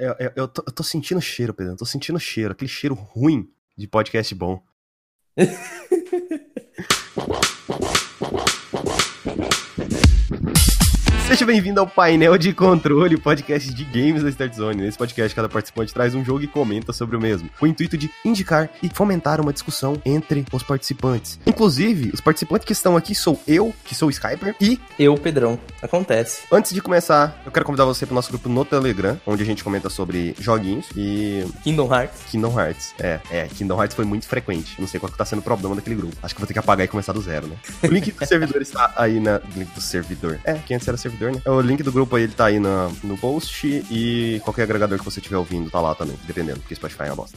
eu, eu, eu, tô, eu tô sentindo cheiro, Pedro. Eu tô sentindo cheiro. Aquele cheiro ruim de podcast bom. Seja bem-vindo ao painel de controle, podcast de games da Start Zone. Nesse podcast, cada participante traz um jogo e comenta sobre o mesmo, com o intuito de indicar e fomentar uma discussão entre os participantes. Inclusive, os participantes que estão aqui sou eu, que sou o Skyper, e eu, Pedrão. Acontece. Antes de começar, eu quero convidar você para o nosso grupo no Telegram, onde a gente comenta sobre joguinhos e. Kingdom Hearts. Kingdom Hearts, é, é. Kingdom Hearts foi muito frequente. Não sei qual que tá sendo o problema daquele grupo. Acho que vou ter que apagar e começar do zero, né? O link do servidor está aí na. Link do servidor. É, que antes era servidor servidor, né? O link do grupo aí ele tá aí no, no post e qualquer agregador que você estiver ouvindo tá lá também, dependendo, porque Spotify é uma bosta.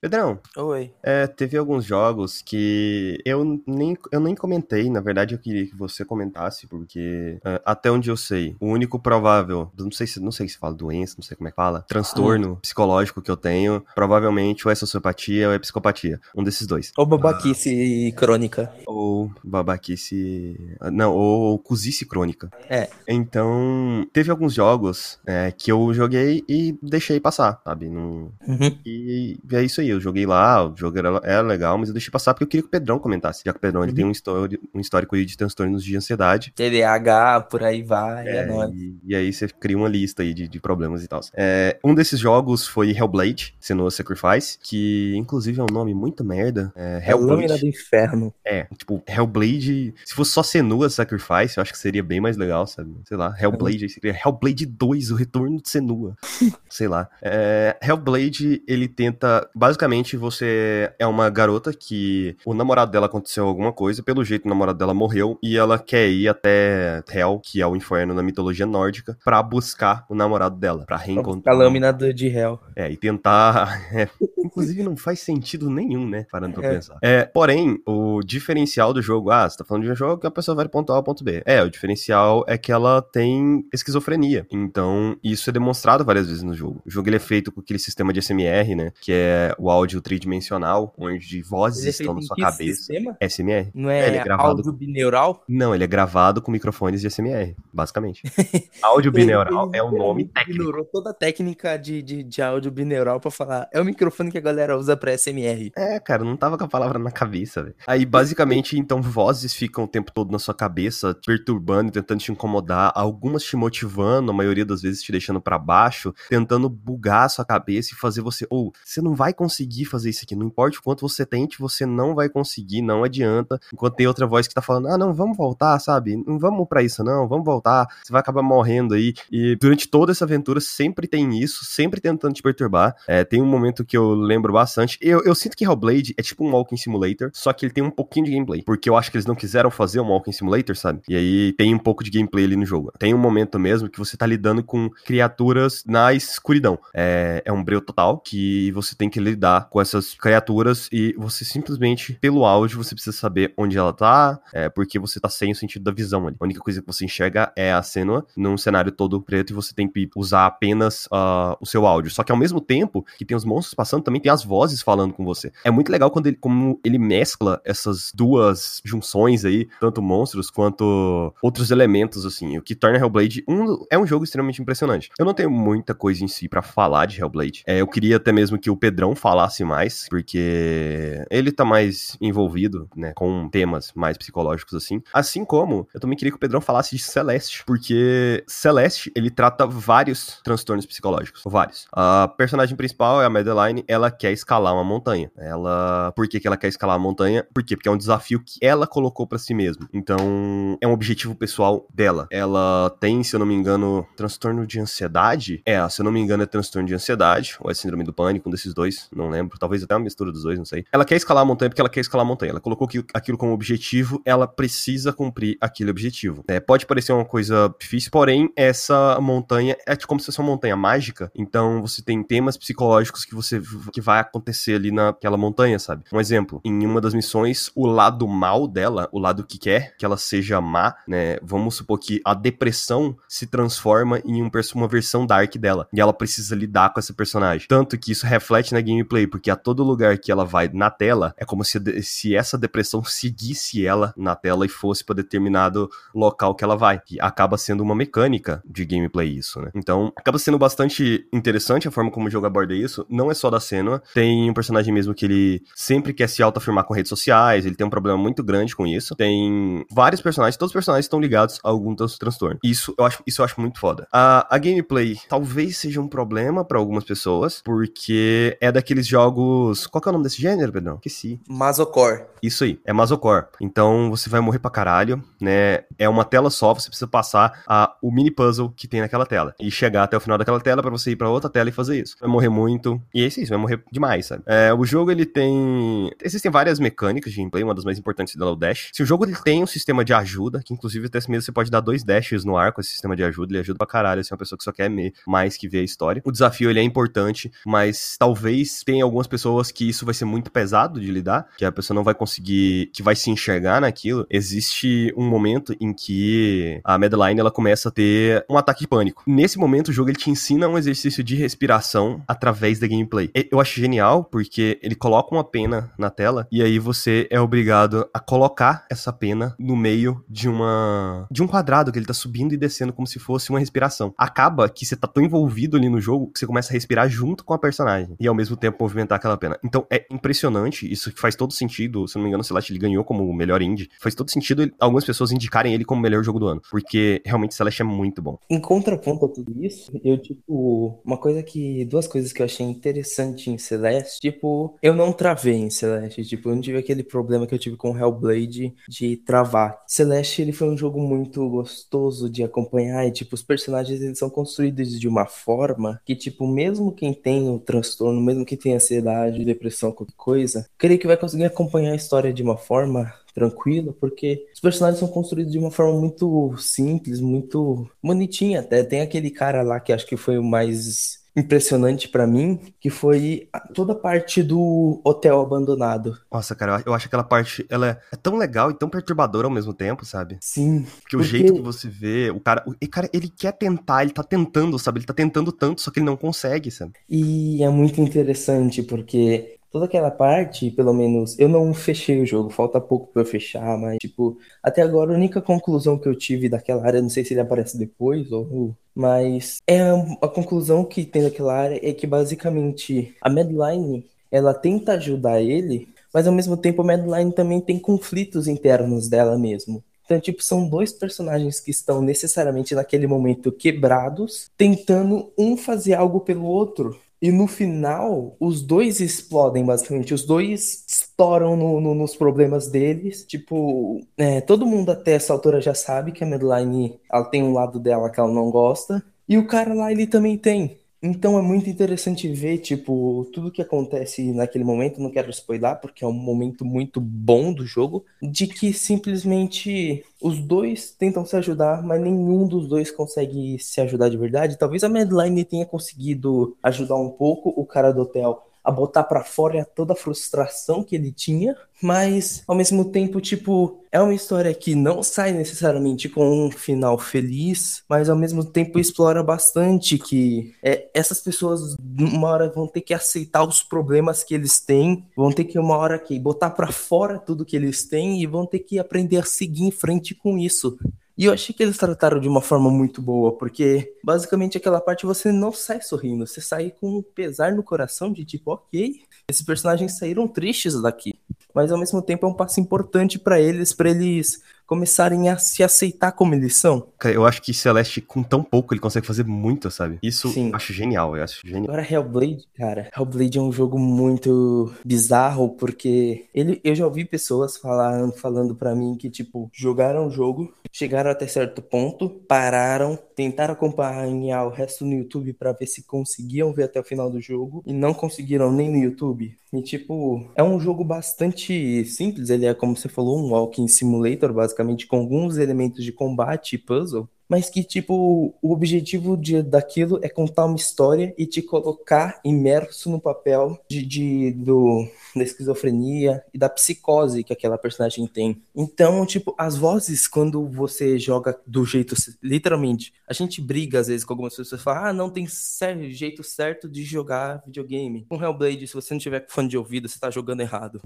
Pedrão. Oi. É, teve alguns jogos que eu nem, eu nem comentei. Na verdade, eu queria que você comentasse, porque é, até onde eu sei, o único provável, não sei se não sei se fala doença, não sei como é que fala, transtorno ah. psicológico que eu tenho, provavelmente ou é sociopatia ou é psicopatia. Um desses dois. Ou babaquice ah. crônica. Ou babaquice. Não, ou cozice crônica. É. Então, teve alguns jogos é, que eu joguei e deixei passar, sabe? Não... Uhum. E é isso aí eu joguei lá, o jogo era, era, legal, mas eu deixei passar porque eu queria que o Pedrão comentasse, já que o Pedrão ele tem um, histórico, um histórico aí de transtornos de ansiedade. TDAH, por aí vai, é, é e, e, aí você cria uma lista aí de, de problemas e tal. É, um desses jogos foi Hellblade, Senua Sacrifice, que inclusive é um nome muito merda. É, é Hellblade. É do inferno. É, tipo, Hellblade, se fosse só Senua Sacrifice, eu acho que seria bem mais legal, sabe? Sei lá, Hellblade, aí seria Hellblade 2, o retorno de Senua. Sei lá. É, Hellblade, ele tenta, basicamente, basicamente você é uma garota que o namorado dela aconteceu alguma coisa, pelo jeito o namorado dela morreu e ela quer ir até Hel, que é o inferno na mitologia nórdica, para buscar o namorado dela, para reencontrar. A lâmina de Hel. É, e tentar. É, inclusive não faz sentido nenhum, né? Parando pra é. pensar. É, porém, o diferencial do jogo, ah, você tá falando de um jogo que a pessoa vai do ponto A ao ponto B. É, o diferencial é que ela tem esquizofrenia. Então, isso é demonstrado várias vezes no jogo. O jogo ele é feito com aquele sistema de SMR, né? Que é o áudio tridimensional, onde vozes é estão na sua cabeça. Sistema? SMR. Não é, é ele é gravado... áudio bineural? Não, ele é gravado com microfones de SMR, basicamente. áudio bineural é o nome técnico. Ignorou toda a técnica de, de, de áudio bineural pra falar. É o microfone que a galera usa pra SMR. É, cara, não tava com a palavra na cabeça, velho. Aí, basicamente, então, vozes ficam o tempo todo na sua cabeça, perturbando, tentando te incomodar, algumas te motivando, a maioria das vezes te deixando para baixo, tentando bugar a sua cabeça e fazer você, ou, oh, você não vai conseguir conseguir fazer isso aqui. Não importa o quanto você tente, você não vai conseguir, não adianta. Enquanto tem outra voz que tá falando, ah, não, vamos voltar, sabe? Não vamos para isso, não, vamos voltar. Você vai acabar morrendo aí. E durante toda essa aventura sempre tem isso, sempre tentando te perturbar. É, tem um momento que eu lembro bastante. Eu, eu sinto que Hellblade é tipo um Walking Simulator, só que ele tem um pouquinho de gameplay. Porque eu acho que eles não quiseram fazer um Walking Simulator, sabe? E aí tem um pouco de gameplay ali no jogo. Tem um momento mesmo que você tá lidando com criaturas na escuridão. É, é um breu total que você tem que lidar lidar com essas criaturas e você simplesmente, pelo áudio, você precisa saber onde ela tá, é, porque você tá sem o sentido da visão ali. A única coisa que você enxerga é a cena num cenário todo preto e você tem que usar apenas uh, o seu áudio. Só que ao mesmo tempo que tem os monstros passando, também tem as vozes falando com você. É muito legal quando ele, como ele mescla essas duas junções aí, tanto monstros quanto outros elementos, assim, o que torna Hellblade um, é um jogo extremamente impressionante. Eu não tenho muita coisa em si para falar de Hellblade. É, eu queria até mesmo que o Pedrão falasse falasse mais, porque ele tá mais envolvido, né, com temas mais psicológicos assim. Assim como eu também queria que o Pedrão falasse de Celeste, porque Celeste, ele trata vários transtornos psicológicos, vários. A personagem principal é a Madeline, ela quer escalar uma montanha. Ela, por que, que ela quer escalar a montanha? Por quê? Porque é um desafio que ela colocou para si mesma. Então, é um objetivo pessoal dela. Ela tem, se eu não me engano, transtorno de ansiedade. É, se eu não me engano, é transtorno de ansiedade, ou é síndrome do pânico, um desses dois, não lembro, talvez até uma mistura dos dois, não sei. Ela quer escalar a montanha porque ela quer escalar a montanha. Ela colocou aquilo como objetivo, ela precisa cumprir aquele objetivo. É, pode parecer uma coisa difícil, porém, essa montanha é como se fosse uma montanha mágica, então você tem temas psicológicos que você que vai acontecer ali naquela montanha, sabe? Um exemplo, em uma das missões, o lado mal dela, o lado que quer que ela seja má, né? Vamos supor que a depressão se transforma em um, uma versão dark dela, e ela precisa lidar com essa personagem. Tanto que isso reflete na game gameplay, porque a todo lugar que ela vai na tela, é como se, se essa depressão seguisse ela na tela e fosse para determinado local que ela vai. Que acaba sendo uma mecânica de gameplay isso, né? Então, acaba sendo bastante interessante a forma como o jogo aborda isso. Não é só da cena, tem um personagem mesmo que ele sempre quer se autoafirmar com redes sociais, ele tem um problema muito grande com isso. Tem vários personagens, todos os personagens estão ligados a algum transtorno. Isso eu acho, isso eu acho muito foda. A, a gameplay talvez seja um problema para algumas pessoas, porque é daqueles jogos. Qual que é o nome desse gênero, Pedrão? Esqueci. Masocore. Isso aí, é Masocore. Então você vai morrer pra caralho, né? É uma tela só, você precisa passar a, o mini puzzle que tem naquela tela. E chegar até o final daquela tela para você ir para outra tela e fazer isso. Vai morrer muito. E é isso, vai morrer demais, sabe? É, o jogo ele tem. Existem várias mecânicas de gameplay, uma das mais importantes dela é o dash. Se o jogo ele tem um sistema de ajuda, que inclusive até mesmo você pode dar dois dashes no ar com esse sistema de ajuda, ele ajuda pra caralho, assim, uma pessoa que só quer mais que ver a história. O desafio ele é importante, mas talvez tenha algumas pessoas que isso vai ser muito pesado de lidar, que a pessoa não vai conseguir, que vai se enxergar naquilo. Existe um momento em que a Madeline ela começa a ter um ataque de pânico. Nesse momento o jogo ele te ensina um exercício de respiração através da gameplay. Eu acho genial porque ele coloca uma pena na tela e aí você é obrigado a colocar essa pena no meio de uma de um quadrado que ele tá subindo e descendo como se fosse uma respiração. Acaba que você tá tão envolvido ali no jogo que você começa a respirar junto com a personagem e ao mesmo tempo movimentar aquela pena. Então é impressionante, isso faz todo sentido, se não me engano, o Celeste ele ganhou como o melhor indie. Faz todo sentido algumas pessoas indicarem ele como o melhor jogo do ano, porque realmente Celeste é muito bom. Em contraponto a tudo isso, eu tipo, uma coisa que duas coisas que eu achei interessante em Celeste, tipo, eu não travei em Celeste, tipo, eu não tive aquele problema que eu tive com Hellblade de travar. Celeste ele foi um jogo muito gostoso de acompanhar e tipo, os personagens eles são construídos de uma forma que tipo, mesmo quem tem o transtorno, mesmo quem tem ansiedade, depressão, qualquer coisa, creio que vai conseguir acompanhar a história de uma forma tranquila, porque os personagens são construídos de uma forma muito simples, muito bonitinha até. Tem aquele cara lá que acho que foi o mais impressionante para mim, que foi toda a parte do hotel abandonado. Nossa, cara, eu acho aquela parte, ela é, é tão legal e tão perturbadora ao mesmo tempo, sabe? Sim. Porque, porque... o jeito que você vê, o cara, o cara, ele quer tentar, ele tá tentando, sabe? Ele tá tentando tanto, só que ele não consegue, sabe? E é muito interessante, porque toda aquela parte, pelo menos, eu não fechei o jogo, falta pouco para eu fechar, mas, tipo, até agora a única conclusão que eu tive daquela área, não sei se ele aparece depois ou. Mas é a conclusão que tem daquela área é que basicamente a Madeline ela tenta ajudar ele, mas ao mesmo tempo a Madeline também tem conflitos internos dela mesmo. Então, tipo, são dois personagens que estão necessariamente naquele momento quebrados, tentando um fazer algo pelo outro. E no final, os dois explodem, basicamente. Os dois estouram no, no, nos problemas deles. Tipo, é, todo mundo até essa altura já sabe que a Madeline ela tem um lado dela que ela não gosta. E o cara lá, ele também tem. Então é muito interessante ver, tipo, tudo que acontece naquele momento, não quero spoiler, porque é um momento muito bom do jogo, de que simplesmente os dois tentam se ajudar, mas nenhum dos dois consegue se ajudar de verdade. Talvez a Madeline tenha conseguido ajudar um pouco o cara do hotel a botar para fora toda a frustração que ele tinha, mas ao mesmo tempo, tipo, é uma história que não sai necessariamente com um final feliz, mas ao mesmo tempo explora bastante que é, essas pessoas uma hora vão ter que aceitar os problemas que eles têm, vão ter que uma hora que botar para fora tudo que eles têm e vão ter que aprender a seguir em frente com isso. E eu achei que eles trataram de uma forma muito boa, porque basicamente aquela parte você não sai sorrindo, você sai com um pesar no coração de tipo, ok, esses personagens saíram tristes daqui. Mas ao mesmo tempo é um passo importante para eles, para eles começarem a se aceitar como eles são. Eu acho que Celeste, com tão pouco, ele consegue fazer muito, sabe? Isso Sim. eu acho genial, eu acho genial. Agora, Hellblade, cara, Hellblade é um jogo muito bizarro, porque ele, eu já ouvi pessoas falando, falando para mim que, tipo, jogaram o jogo, chegaram até certo ponto, pararam, tentaram acompanhar o resto no YouTube para ver se conseguiam ver até o final do jogo, e não conseguiram nem no YouTube. E, tipo, é um jogo bastante simples, ele é, como você falou, um walking simulator, basicamente com alguns elementos de combate e puzzle. mas que, tipo, o objetivo de, daquilo é contar uma história e te colocar imerso no papel de, de do, da esquizofrenia e da psicose que aquela personagem tem. Então, tipo, as vozes, quando você joga do jeito, literalmente, a gente briga às vezes com algumas pessoas, fala, ah, não tem certo, jeito certo de jogar videogame. Com Hellblade, se você não tiver fone de ouvido, você tá jogando errado.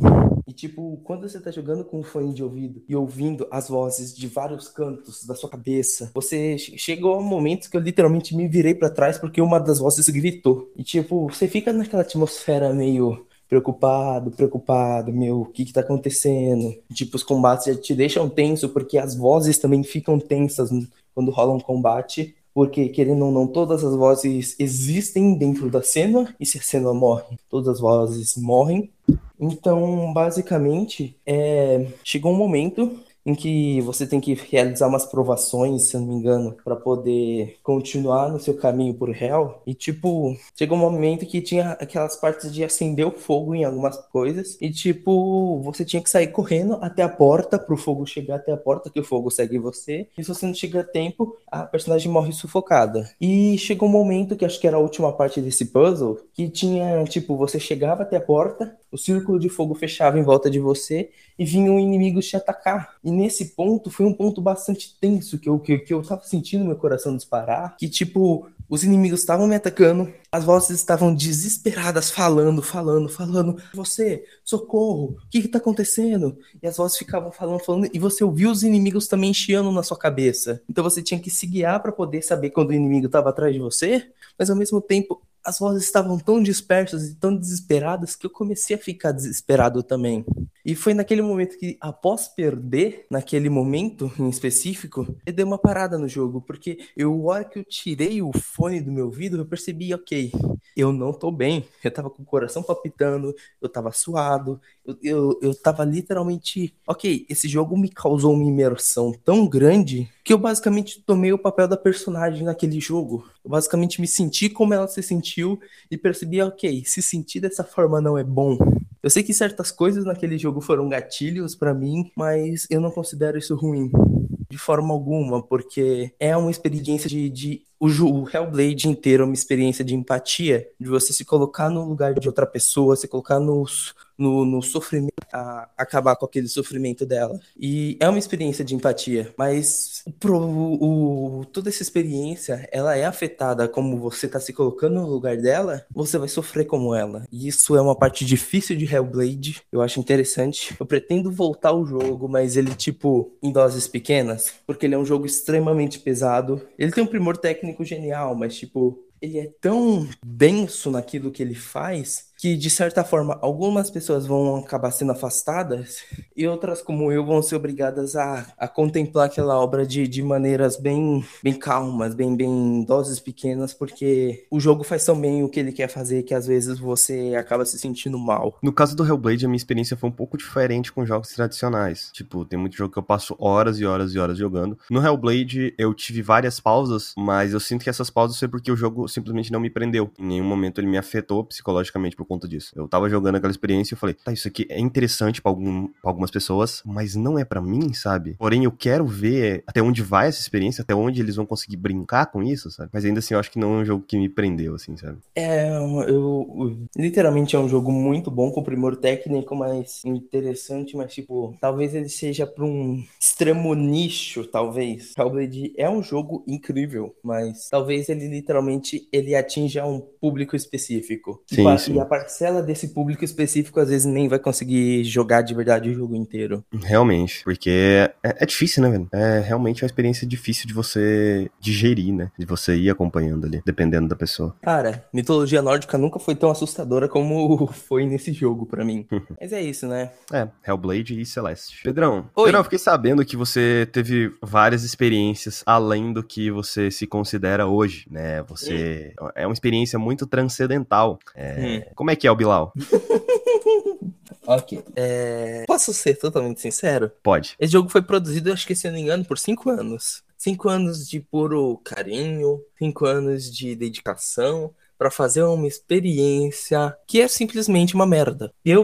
E, tipo, quando você tá jogando com fone de ouvido e ouvindo as vozes de vários cantos da sua cabeça, você chegou a um momento que eu literalmente me virei para trás porque uma das vozes gritou. E, tipo, você fica naquela atmosfera meio preocupado, preocupado, meu, o que que tá acontecendo? Tipo, os combates já te deixam tenso, porque as vozes também ficam tensas quando rola um combate, porque, querendo ou não, todas as vozes existem dentro da cena, e se a cena morre, todas as vozes morrem. Então, basicamente, é... chegou um momento em que você tem que realizar umas provações, se eu não me engano, para poder continuar no seu caminho por réu. E tipo, chegou um momento que tinha aquelas partes de acender o fogo em algumas coisas e tipo, você tinha que sair correndo até a porta pro fogo chegar até a porta que o fogo segue você. E se você não chega a tempo, a personagem morre sufocada. E chegou um momento que acho que era a última parte desse puzzle, que tinha, tipo, você chegava até a porta, o círculo de fogo fechava em volta de você e vinham inimigos te atacar. E nesse ponto foi um ponto bastante tenso que eu, que, que eu tava sentindo meu coração disparar. Que tipo, os inimigos estavam me atacando, as vozes estavam desesperadas, falando, falando, falando. Você, socorro, o que que tá acontecendo? E as vozes ficavam falando, falando, e você ouvia os inimigos também chiando na sua cabeça. Então você tinha que se guiar para poder saber quando o inimigo estava atrás de você, mas ao mesmo tempo as vozes estavam tão dispersas e tão desesperadas que eu comecei a ficar desesperado também. E foi naquele momento que, após perder, naquele momento em específico, eu dei uma parada no jogo, porque eu, hora que eu tirei o fone do meu ouvido, eu percebi, ok, eu não tô bem. Eu tava com o coração palpitando, eu tava suado, eu, eu, eu tava literalmente, ok, esse jogo me causou uma imersão tão grande que eu basicamente tomei o papel da personagem naquele jogo. Eu basicamente me senti como ela se sentiu e percebi, ok, se sentir dessa forma não é bom. Eu sei que certas coisas naquele jogo foram gatilhos para mim, mas eu não considero isso ruim de forma alguma, porque é uma experiência de, de o, o Hellblade inteiro é uma experiência de empatia, de você se colocar no lugar de outra pessoa, se colocar nos, no, no sofrimento, a acabar com aquele sofrimento dela. E é uma experiência de empatia, mas pro, o, toda essa experiência, ela é afetada como você tá se colocando no lugar dela, você vai sofrer como ela. E isso é uma parte difícil de Hellblade, eu acho interessante. Eu pretendo voltar ao jogo, mas ele, tipo, em doses pequenas, porque ele é um jogo extremamente pesado. Ele tem um primor técnico genial, mas, tipo, ele é tão denso naquilo que ele faz que, de certa forma, algumas pessoas vão acabar sendo afastadas e outras, como eu, vão ser obrigadas a, a contemplar aquela obra de, de maneiras bem, bem calmas, bem, bem doses pequenas, porque o jogo faz tão bem o que ele quer fazer que às vezes você acaba se sentindo mal. No caso do Hellblade, a minha experiência foi um pouco diferente com jogos tradicionais. Tipo, tem muito jogo que eu passo horas e horas e horas jogando. No Hellblade, eu tive várias pausas, mas eu sinto que essas pausas foi porque o jogo simplesmente não me prendeu. Em nenhum momento ele me afetou psicologicamente por conta disso. Eu tava jogando aquela experiência e eu falei, tá, isso aqui é interessante para algum, pra algumas pessoas, mas não é para mim, sabe? Porém, eu quero ver até onde vai essa experiência, até onde eles vão conseguir brincar com isso, sabe? Mas ainda assim, eu acho que não é um jogo que me prendeu, assim, sabe? É, eu. Literalmente é um jogo muito bom, com primor técnico, mas interessante, mas tipo, talvez ele seja pra um extremo nicho, talvez. Hellblade é um jogo incrível, mas talvez ele literalmente ele atinja um público específico. Sim, e, sim. e a parcela desse público específico às vezes nem vai conseguir jogar de verdade o jogo inteiro. Realmente, porque é, é difícil, né, velho? É realmente uma experiência difícil de você digerir, né? De você ir acompanhando ali, dependendo da pessoa. Cara, mitologia nórdica nunca foi tão assustadora como foi nesse jogo para mim. Mas é isso, né? É, Hellblade e Celeste. Pedrão, Oi. Pedrão, eu fiquei sabendo que você teve várias experiências além do que você se considera hoje, né? Você é uma experiência muito transcendental. É, Como é que é o Bilal? Ok. É... Posso ser totalmente sincero? Pode. Esse jogo foi produzido, acho que se eu não me engano, por cinco anos. Cinco anos de puro carinho, cinco anos de dedicação pra fazer uma experiência que é simplesmente uma merda. Eu,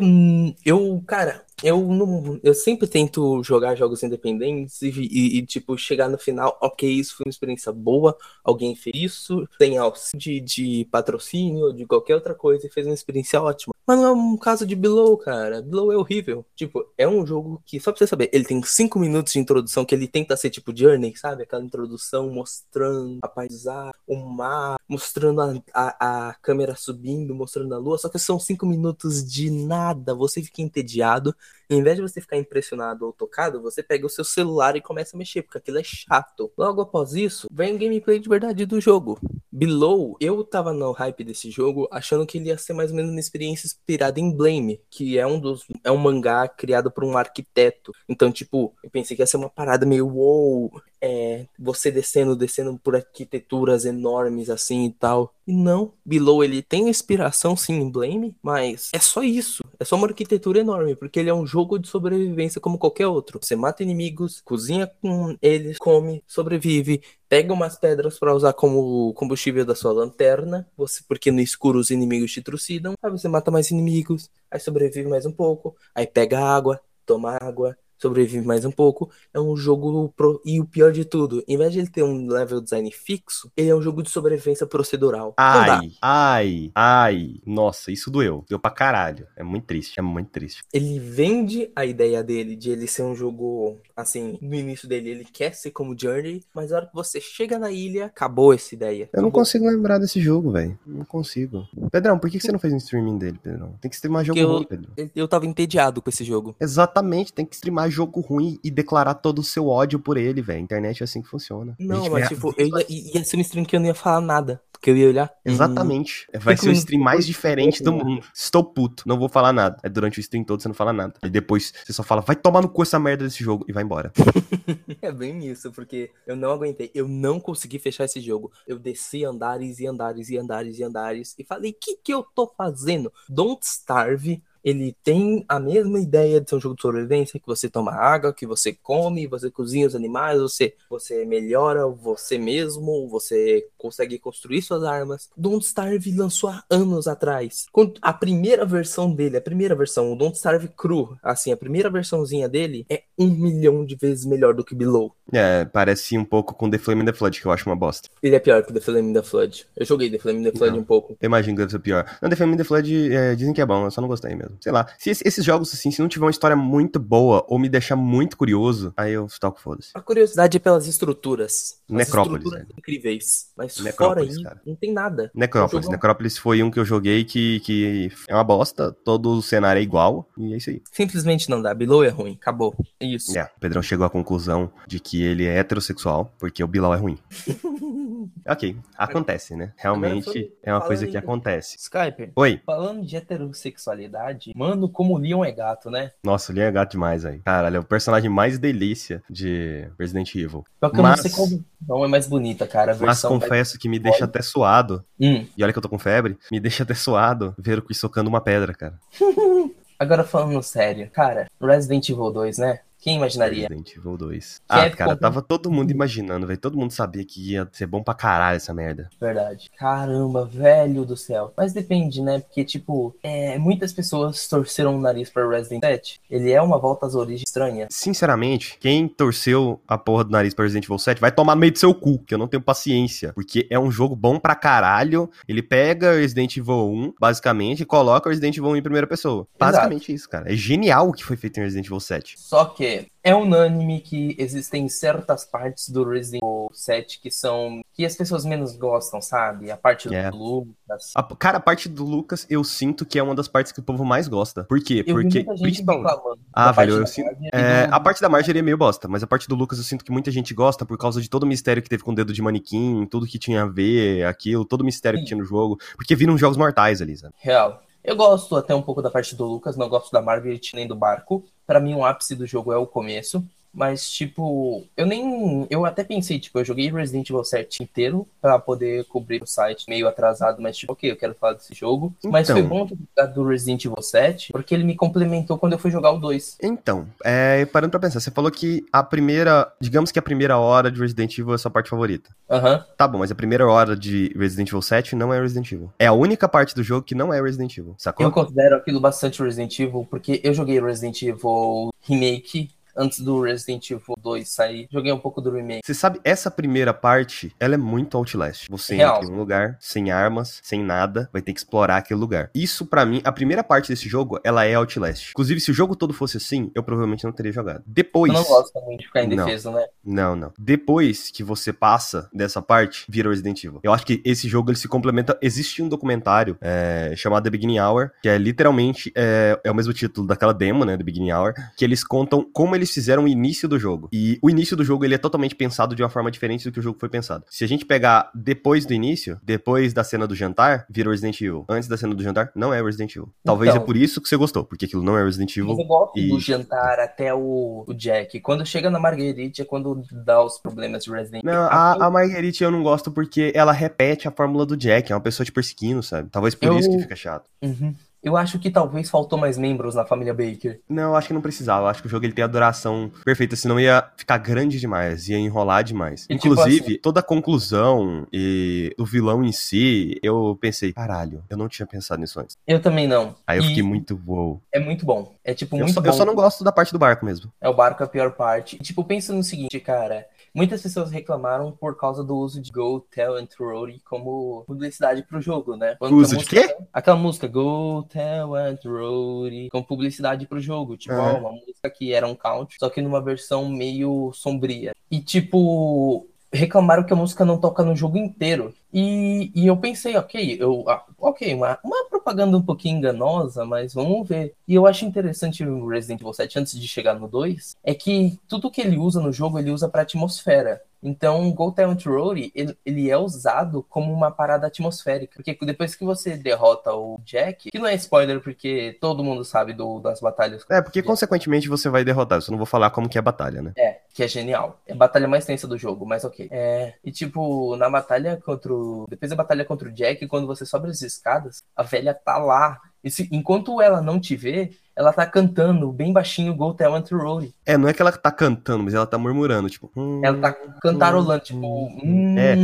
eu, cara, eu não, eu sempre tento jogar jogos independentes e, e, e, tipo, chegar no final, ok, isso foi uma experiência boa, alguém fez isso, tem auxílio de, de patrocínio de qualquer outra coisa e fez uma experiência ótima. Mas não é um caso de Below, cara. Below é horrível. Tipo, é um jogo que, só pra você saber, ele tem 5 minutos de introdução que ele tenta ser tipo Journey, sabe? Aquela introdução mostrando a paisagem, o mar, mostrando a, a, a câmera subindo, mostrando a lua. Só que são 5 minutos de nada. Você fica entediado em vez de você ficar impressionado ou tocado, você pega o seu celular e começa a mexer, porque aquilo é chato. Logo após isso, vem o gameplay de verdade do jogo. Below, eu tava no hype desse jogo, achando que ele ia ser mais ou menos uma experiência inspirada em Blame, que é um dos é um mangá criado por um arquiteto. Então, tipo, eu pensei que ia ser uma parada meio wow, é, você descendo, descendo por arquiteturas enormes assim e tal. E não, Below ele tem inspiração sim em Blame, mas é só isso. É só uma arquitetura enorme, porque ele é um jogo de sobrevivência como qualquer outro. Você mata inimigos, cozinha com eles, come, sobrevive, pega umas pedras para usar como combustível da sua lanterna, você porque no escuro os inimigos te trucidam, aí você mata mais inimigos, aí sobrevive mais um pouco, aí pega água, toma água, sobrevive mais um pouco. É um jogo. Pro... E o pior de tudo, em vez de ele ter um level design fixo, ele é um jogo de sobrevivência procedural. Ai, ai, ai. Nossa, isso doeu. Deu pra caralho. É muito triste, é muito triste. Ele vende a ideia dele de ele ser um jogo. Assim, no início dele, ele quer ser como Journey, mas na hora que você chega na ilha, acabou essa ideia. Eu não consigo lembrar desse jogo, velho. Não consigo. Pedrão, por que você não fez um streaming dele, Pedrão? Tem que streamar jogo eu, ruim, Pedro. Eu tava entediado com esse jogo. Exatamente, tem que streamar jogo ruim e declarar todo o seu ódio por ele, velho. A internet é assim que funciona. Não, mas tipo, eu ia, ia ser um stream que eu não ia falar nada. Que eu ia olhar. Exatamente. Hum. Vai ser o stream mais diferente do mundo. Estou puto, não vou falar nada. É durante o stream todo você não fala nada. E depois você só fala, vai tomar no cu essa merda desse jogo e vai embora. é bem isso, porque eu não aguentei. Eu não consegui fechar esse jogo. Eu desci andares e andares e andares e andares e falei, o que que eu tô fazendo? Don't Starve ele tem a mesma ideia de ser um jogo de sobrevivência, que você toma água, que você come, você cozinha os animais, você, você melhora você mesmo, você consegue construir suas armas. Don't Starve lançou há anos atrás. A primeira versão dele, a primeira versão, o Don't Starve Cru, assim, a primeira versãozinha dele é um milhão de vezes melhor do que Below. É, parece um pouco com The Flame in the Flood, que eu acho uma bosta. Ele é pior que The Flame in the Flood. Eu joguei The Flame in the Flood não. um pouco. Eu imagino que deve ser pior. Não, The Flame in the Flood é, dizem que é bom, eu só não gostei mesmo. Sei lá. Se esses jogos, assim, se não tiver uma história muito boa ou me deixar muito curioso, aí eu toco foda-se. A curiosidade é pelas estruturas. Necrópolis, estruturas incríveis. Mas fora isso, não tem nada. Necrópolis. Um Necrópolis foi um que eu joguei que, que é uma bosta. Todo o cenário é igual. E é isso aí. Simplesmente não dá. Below é ruim. Acabou. É isso. É, o Pedrão chegou à conclusão de que ele é heterossexual, porque o Bilal é ruim. ok, acontece, né? Realmente é uma coisa que acontece. Skype. Oi. Falando de heterossexualidade, mano, como o Leon é gato, né? Nossa, o Leon é gato demais aí. Caralho, é o personagem mais delícia de Resident Evil. Só que mas... eu não sei como não é mais bonita, cara. mas confesso que me deixa até suado. Hum. E olha que eu tô com febre, me deixa até suado ver o Chris socando uma pedra, cara. Agora falando sério, cara, Resident Evil 2, né? Quem imaginaria? Resident Evil 2. ah, é cara, tava todo mundo imaginando, velho. Todo mundo sabia que ia ser bom pra caralho essa merda. Verdade. Caramba, velho do céu. Mas depende, né? Porque, tipo, é, muitas pessoas torceram o nariz pra Resident 7. Ele é uma volta às origens estranha. Sinceramente, quem torceu a porra do nariz pra Resident Evil 7 vai tomar no meio do seu cu, que eu não tenho paciência. Porque é um jogo bom pra caralho. Ele pega Resident Evil 1, basicamente, e coloca Resident Evil 1 em primeira pessoa. Basicamente isso, cara. É genial o que foi feito em Resident Evil 7. Só que é unânime que existem certas partes do Resident Evil 7 que são. que as pessoas menos gostam, sabe? A parte do. Lucas. A- cara, a parte do Lucas, eu sinto que é uma das partes que o povo mais gosta. Por quê? Eu Porque, principalmente. Ah, velho, eu sinto- É, a parte da Marjorie é meio bosta, mas a parte do Lucas eu sinto que muita gente gosta por causa de todo o mistério que teve com o dedo de manequim, tudo que tinha a ver, aquilo, todo o mistério Sim. que tinha no jogo. Porque viram jogos mortais ali, sabe? Real. Eu gosto até um pouco da parte do Lucas, não gosto da Margaret nem do barco. Pra mim, o ápice do jogo é o começo. Mas, tipo, eu nem. Eu até pensei, tipo, eu joguei Resident Evil 7 inteiro pra poder cobrir o site meio atrasado, mas, tipo, ok, eu quero falar desse jogo. Então, mas foi bom ter do Resident Evil 7, porque ele me complementou quando eu fui jogar o 2. Então, é, parando pra pensar, você falou que a primeira. Digamos que a primeira hora de Resident Evil é a sua parte favorita. Aham. Uhum. Tá bom, mas a primeira hora de Resident Evil 7 não é Resident Evil. É a única parte do jogo que não é Resident Evil, sacou? Eu considero aquilo bastante Resident Evil, porque eu joguei Resident Evil Remake antes do Resident Evil 2 sair. Joguei um pouco do remake. Você sabe, essa primeira parte, ela é muito Outlast. Você Real. entra em um lugar, sem armas, sem nada, vai ter que explorar aquele lugar. Isso, para mim, a primeira parte desse jogo, ela é Outlast. Inclusive, se o jogo todo fosse assim, eu provavelmente não teria jogado. Depois... Eu não gosto muito de ficar em defesa, né? Não, não. Depois que você passa dessa parte, vira Resident Evil. Eu acho que esse jogo, ele se complementa... Existe um documentário é, chamado The Beginning Hour, que é literalmente, é, é o mesmo título daquela demo, né, The Beginning Hour, que eles contam como eles fizeram o início do jogo. E o início do jogo, ele é totalmente pensado de uma forma diferente do que o jogo foi pensado. Se a gente pegar depois do início, depois da cena do jantar, vira Resident Evil. Antes da cena do jantar, não é Resident Evil. Talvez então, é por isso que você gostou, porque aquilo não é Resident Evil. Mas eu gosto e... do jantar até o, o, Jack. Quando chega na Marguerite é quando dá os problemas de Resident Evil. Não, a, a Marguerite eu não gosto porque ela repete a fórmula do Jack. É uma pessoa te perseguindo, sabe? Talvez por eu... isso que fica chato. Uhum. Eu acho que talvez faltou mais membros na família Baker. Não, acho que não precisava. Acho que o jogo ele tem a duração perfeita, senão ia ficar grande demais, ia enrolar demais. E, tipo Inclusive, tipo assim... toda a conclusão e o vilão em si, eu pensei, caralho, eu não tinha pensado nisso antes. Eu também não. Aí eu e... fiquei muito wow. É muito bom. É tipo eu muito só, bom. Eu só não gosto da parte do barco mesmo. É o barco a pior parte. E, tipo, pensa no seguinte, cara. Muitas pessoas reclamaram por causa do uso de Go, Tell and Rory como publicidade pro jogo, né? Quando uso de quê? Aquela música Go, Tell and Rory como publicidade pro jogo. Tipo, uhum. ó, uma música que era um count, só que numa versão meio sombria. E tipo, reclamaram que a música não toca no jogo inteiro. E, e eu pensei, ok, eu, ah, ok, uma, uma propaganda um pouquinho enganosa, mas vamos ver. E eu acho interessante o Resident Evil 7, antes de chegar no 2, é que tudo que ele usa no jogo, ele usa para atmosfera. Então, Go Talent Road, ele, ele, é usado como uma parada atmosférica. Porque depois que você derrota o Jack, que não é spoiler porque todo mundo sabe do, das batalhas. É, porque consequentemente você vai derrotar. Eu só não vou falar como que é a batalha, né? É, que é genial. É a batalha mais tensa do jogo, mas ok. É, e tipo, na batalha contra o... Depois da batalha contra o Jack, quando você sobe as escadas, a velha tá lá. E se, enquanto ela não te vê, ela tá cantando bem baixinho Go Tell Aunt Rory. É, não é que ela tá cantando, mas ela tá murmurando, tipo. Hum, ela tá cantarolando, tipo. Hum, é.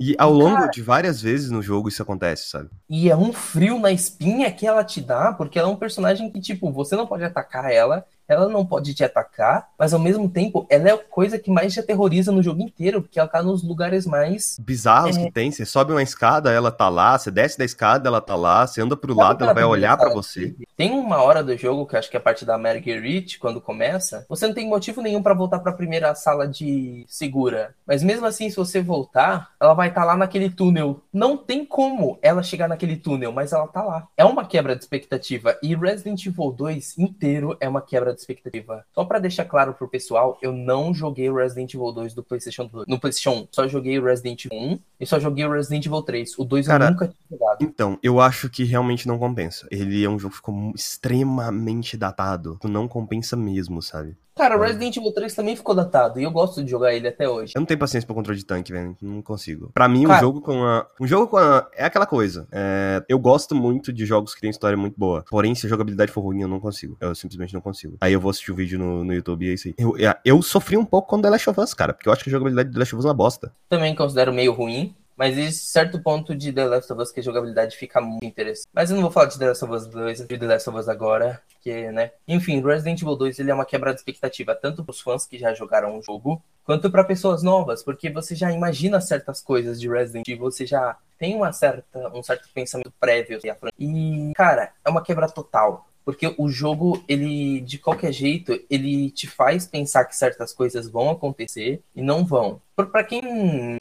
E ao longo Cara, de várias vezes no jogo isso acontece, sabe? E é um frio na espinha que ela te dá, porque ela é um personagem que, tipo, você não pode atacar ela, ela não pode te atacar, mas ao mesmo tempo ela é a coisa que mais te aterroriza no jogo inteiro, porque ela tá nos lugares mais bizarros é... que tem. Você sobe uma escada, ela tá lá, você desce da escada, ela tá lá, você anda pro lado, ela vai olhar para você. Tem uma hora do jogo que acho que é a parte da Marguerite, quando começa, você não tem motivo nenhum para voltar para a primeira sala de segura. Mas mesmo assim, se você voltar, ela vai estar tá lá naquele túnel. Não tem como ela chegar naquele túnel, mas ela tá lá. É uma quebra de expectativa. E Resident Evil 2 inteiro é uma quebra de de expectativa. Só para deixar claro pro pessoal, eu não joguei o Resident Evil 2 do PlayStation 2. No PlayStation 1, só joguei o Resident Evil 1 e só joguei o Resident Evil 3. O 2 Cara, eu nunca tinha jogado. Então, eu acho que realmente não compensa. Ele é um jogo que ficou extremamente datado. Não compensa mesmo, sabe? Cara, o Resident Evil 3 também ficou datado e eu gosto de jogar ele até hoje. Eu não tenho paciência pra controle de tanque, velho. Não consigo. Pra mim, Cara, um jogo com a. Um jogo com a. É aquela coisa. É... Eu gosto muito de jogos que têm história muito boa. Porém, se a jogabilidade for ruim, eu não consigo. Eu simplesmente não consigo. Aí eu vou assistir o um vídeo no, no YouTube e é isso aí. Eu, eu sofri um pouco com The Last of Us, cara. Porque eu acho que a jogabilidade do The Last of Us é uma bosta. Também considero meio ruim. Mas existe certo ponto de The Last of Us que a jogabilidade fica muito interessante. Mas eu não vou falar de The Last of Us 2, de The Last of Us agora, porque, né? Enfim, Resident Evil 2 ele é uma quebra de expectativa, tanto para os fãs que já jogaram o jogo, quanto para pessoas novas, porque você já imagina certas coisas de Resident Evil, você já tem uma certa, um certo pensamento prévio. E, cara, é uma quebra total. Porque o jogo, ele, de qualquer jeito, ele te faz pensar que certas coisas vão acontecer e não vão. Para quem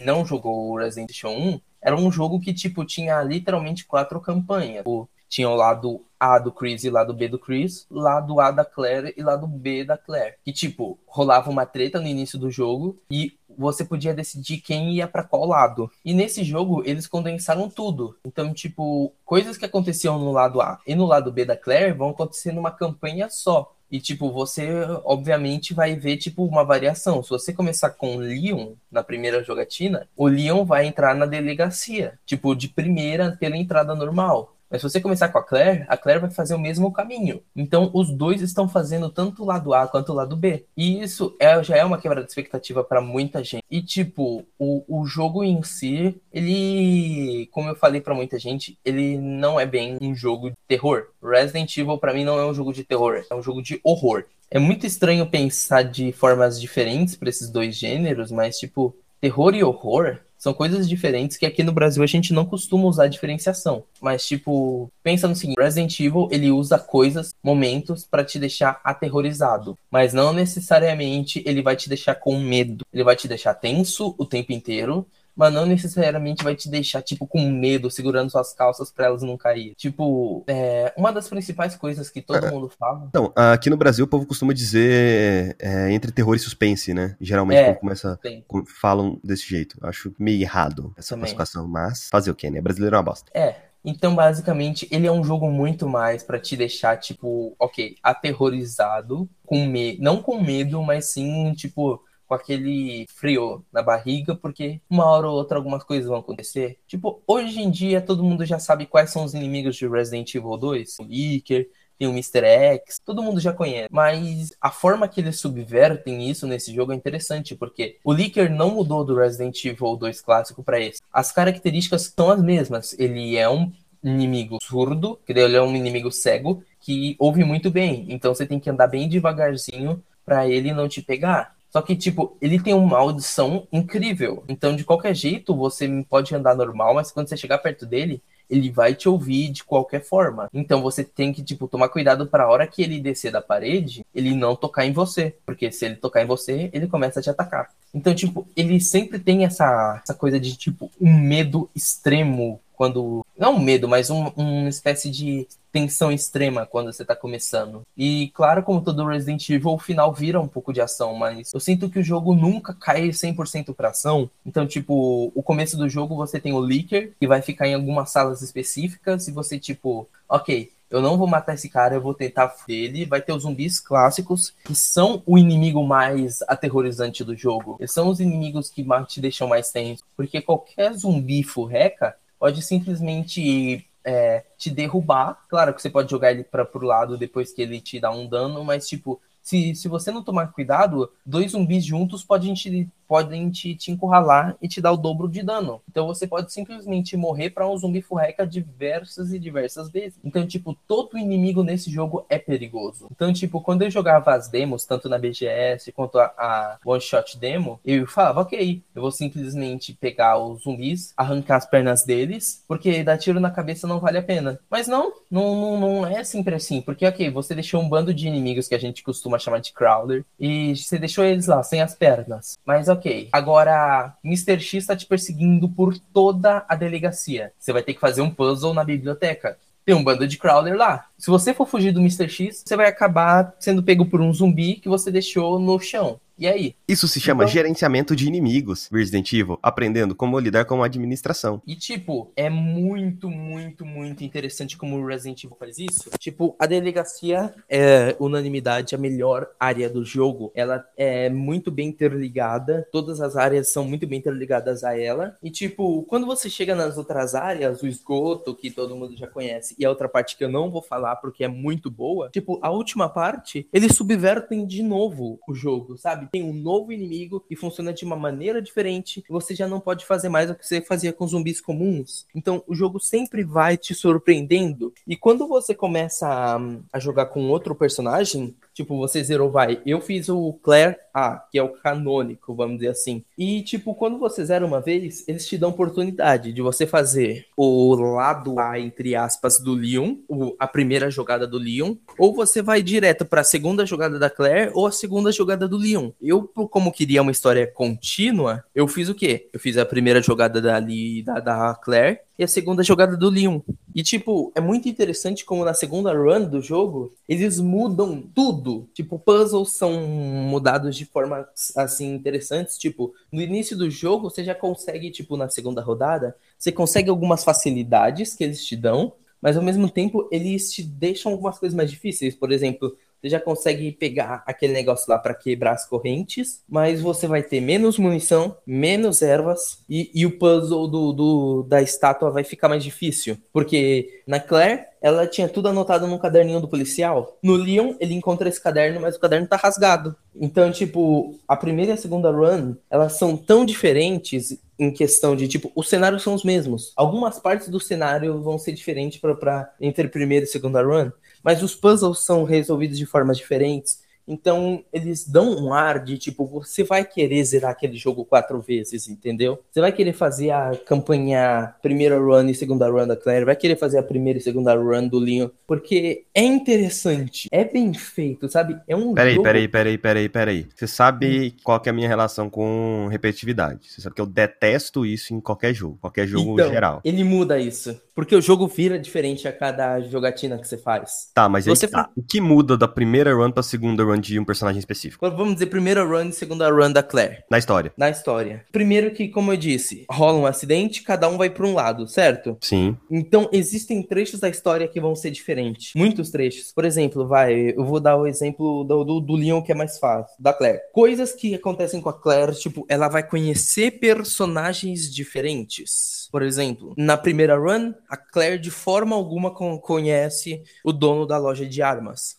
não jogou Resident Evil 1, era um jogo que, tipo, tinha literalmente quatro campanhas. Tinha o lado A do Chris e lado B do Chris, lado A da Claire e lado B da Claire. Que, tipo, rolava uma treta no início do jogo e você podia decidir quem ia para qual lado. E nesse jogo eles condensaram tudo. Então, tipo, coisas que aconteciam no lado A e no lado B da Claire vão acontecer numa campanha só. E, tipo, você obviamente vai ver, tipo, uma variação. Se você começar com o Leon na primeira jogatina, o Leon vai entrar na delegacia. Tipo, de primeira pela entrada normal. Mas se você começar com a Claire, a Claire vai fazer o mesmo caminho. Então, os dois estão fazendo tanto o lado A quanto o lado B. E isso é, já é uma quebra de expectativa para muita gente. E, tipo, o, o jogo em si, ele, como eu falei para muita gente, ele não é bem um jogo de terror. Resident Evil, para mim, não é um jogo de terror, é um jogo de horror. É muito estranho pensar de formas diferentes para esses dois gêneros, mas, tipo, terror e horror são coisas diferentes que aqui no Brasil a gente não costuma usar diferenciação. Mas, tipo, pensa no seguinte: Resident Evil ele usa coisas, momentos para te deixar aterrorizado. Mas não necessariamente ele vai te deixar com medo. Ele vai te deixar tenso o tempo inteiro mas não necessariamente vai te deixar, tipo, com medo, segurando suas calças para elas não cair. Tipo, é, uma das principais coisas que todo é, mundo fala. Então, aqui no Brasil o povo costuma dizer é, entre terror e suspense, né? Geralmente é, quando começa. Sim. Falam desse jeito. Acho meio errado essa Também. classificação, mas fazer o quê, né? Brasileiro é uma bosta. É, então, basicamente, ele é um jogo muito mais para te deixar, tipo, ok, aterrorizado, com medo, não com medo, mas sim, tipo, com aquele frio na barriga, porque uma hora ou outra algumas coisas vão acontecer. Tipo, hoje em dia todo mundo já sabe quais são os inimigos de Resident Evil 2. O Licker, tem o Mr. X, todo mundo já conhece. Mas a forma que eles subvertem isso nesse jogo é interessante, porque o Licker não mudou do Resident Evil 2 clássico para esse. As características são as mesmas. Ele é um inimigo surdo, que ele é um inimigo cego, que ouve muito bem. Então você tem que andar bem devagarzinho para ele não te pegar. Só que, tipo, ele tem uma audição incrível. Então, de qualquer jeito, você pode andar normal, mas quando você chegar perto dele, ele vai te ouvir de qualquer forma. Então você tem que, tipo, tomar cuidado para a hora que ele descer da parede, ele não tocar em você. Porque se ele tocar em você, ele começa a te atacar. Então, tipo, ele sempre tem essa, essa coisa de, tipo, um medo extremo quando. Não um medo, mas um, uma espécie de tensão extrema quando você tá começando. E claro, como todo Resident Evil, o final vira um pouco de ação, mas eu sinto que o jogo nunca cai 100% pra ação. Então, tipo, o começo do jogo você tem o Leaker, que vai ficar em algumas salas específicas, e você, tipo, ok, eu não vou matar esse cara, eu vou tentar dele. Vai ter os zumbis clássicos, que são o inimigo mais aterrorizante do jogo. Eles são os inimigos que te deixam mais tenso. Porque qualquer zumbi furreca pode simplesmente é, te derrubar. Claro que você pode jogar ele para pro lado depois que ele te dá um dano, mas tipo, se, se você não tomar cuidado, dois zumbis juntos podem te, podem te, te encurralar e te dar o dobro de dano. Então você pode simplesmente morrer para um zumbi furreca diversas e diversas vezes. Então, tipo, todo inimigo nesse jogo é perigoso. Então, tipo, quando eu jogava as demos, tanto na BGS quanto a, a One Shot Demo, eu falava, ok, eu vou simplesmente pegar os zumbis, arrancar as pernas deles, porque dar tiro na cabeça não vale a pena. Mas não, não, não, não é sempre assim, porque, ok, você deixou um bando de inimigos que a gente costuma chamar de Crawler, e você deixou eles lá, sem as pernas. Mas, ok. Agora, Mr. X tá te perseguindo por toda a delegacia. Você vai ter que fazer um puzzle na biblioteca. Tem um bando de Crawler lá. Se você for fugir do Mr. X, você vai acabar sendo pego por um zumbi que você deixou no chão. E aí? Isso se chama então... gerenciamento de inimigos, Resident Evil, aprendendo como lidar com a administração. E, tipo, é muito, muito, muito interessante como o Resident Evil faz isso. Tipo, a delegacia é unanimidade a melhor área do jogo. Ela é muito bem interligada, todas as áreas são muito bem interligadas a ela. E, tipo, quando você chega nas outras áreas, o esgoto, que todo mundo já conhece, e a outra parte que eu não vou falar porque é muito boa, tipo, a última parte, eles subvertem de novo o jogo, sabe? Tem um novo inimigo e funciona de uma maneira diferente, você já não pode fazer mais o que você fazia com zumbis comuns. Então o jogo sempre vai te surpreendendo. E quando você começa a, a jogar com outro personagem, Tipo, você zerou, vai. Eu fiz o Claire A, que é o canônico, vamos dizer assim. E, tipo, quando você zera uma vez, eles te dão oportunidade de você fazer o lado A, entre aspas, do Leon, o, a primeira jogada do Leon, ou você vai direto para a segunda jogada da Claire ou a segunda jogada do Leon. Eu, como queria uma história contínua, eu fiz o quê? Eu fiz a primeira jogada da, da, da Claire e a segunda jogada do Leon. E, tipo, é muito interessante como na segunda run do jogo, eles mudam tudo. Tipo, puzzles são mudados de forma, assim, interessantes. Tipo, no início do jogo, você já consegue, tipo, na segunda rodada, você consegue algumas facilidades que eles te dão, mas ao mesmo tempo eles te deixam algumas coisas mais difíceis. Por exemplo, você já consegue pegar aquele negócio lá para quebrar as correntes, mas você vai ter menos munição, menos ervas e, e o puzzle do, do, da estátua vai ficar mais difícil. Porque na Claire, ela tinha tudo anotado num caderninho do policial. No Leon, ele encontra esse caderno, mas o caderno tá rasgado. Então, tipo, a primeira e a segunda run, elas são tão diferentes em questão de, tipo, os cenários são os mesmos. Algumas partes do cenário vão ser diferentes para entre primeira e segunda run, mas os puzzles são resolvidos de formas diferentes. Então, eles dão um ar de tipo, você vai querer zerar aquele jogo quatro vezes, entendeu? Você vai querer fazer a campanha primeira run e segunda run da Claire, vai querer fazer a primeira e segunda run do Leon, porque é interessante, é bem feito, sabe? É um peraí, jogo... Peraí, peraí, peraí, peraí. Você sabe hum. qual é a minha relação com repetitividade. Você sabe que eu detesto isso em qualquer jogo, qualquer jogo então, geral. ele muda isso. Porque o jogo vira diferente a cada jogatina que você faz. Tá, mas você aí, tá. o que muda da primeira run pra segunda run de um personagem específico? Vamos dizer primeira run e segunda run da Claire. Na história. Na história. Primeiro que, como eu disse, rola um acidente, cada um vai pra um lado, certo? Sim. Então, existem trechos da história que vão ser diferentes. Muitos trechos. Por exemplo, vai, eu vou dar o exemplo do, do, do Leon, que é mais fácil. Da Claire. Coisas que acontecem com a Claire, tipo, ela vai conhecer personagens diferentes. Por exemplo, na primeira run, a Claire de forma alguma conhece o dono da loja de armas.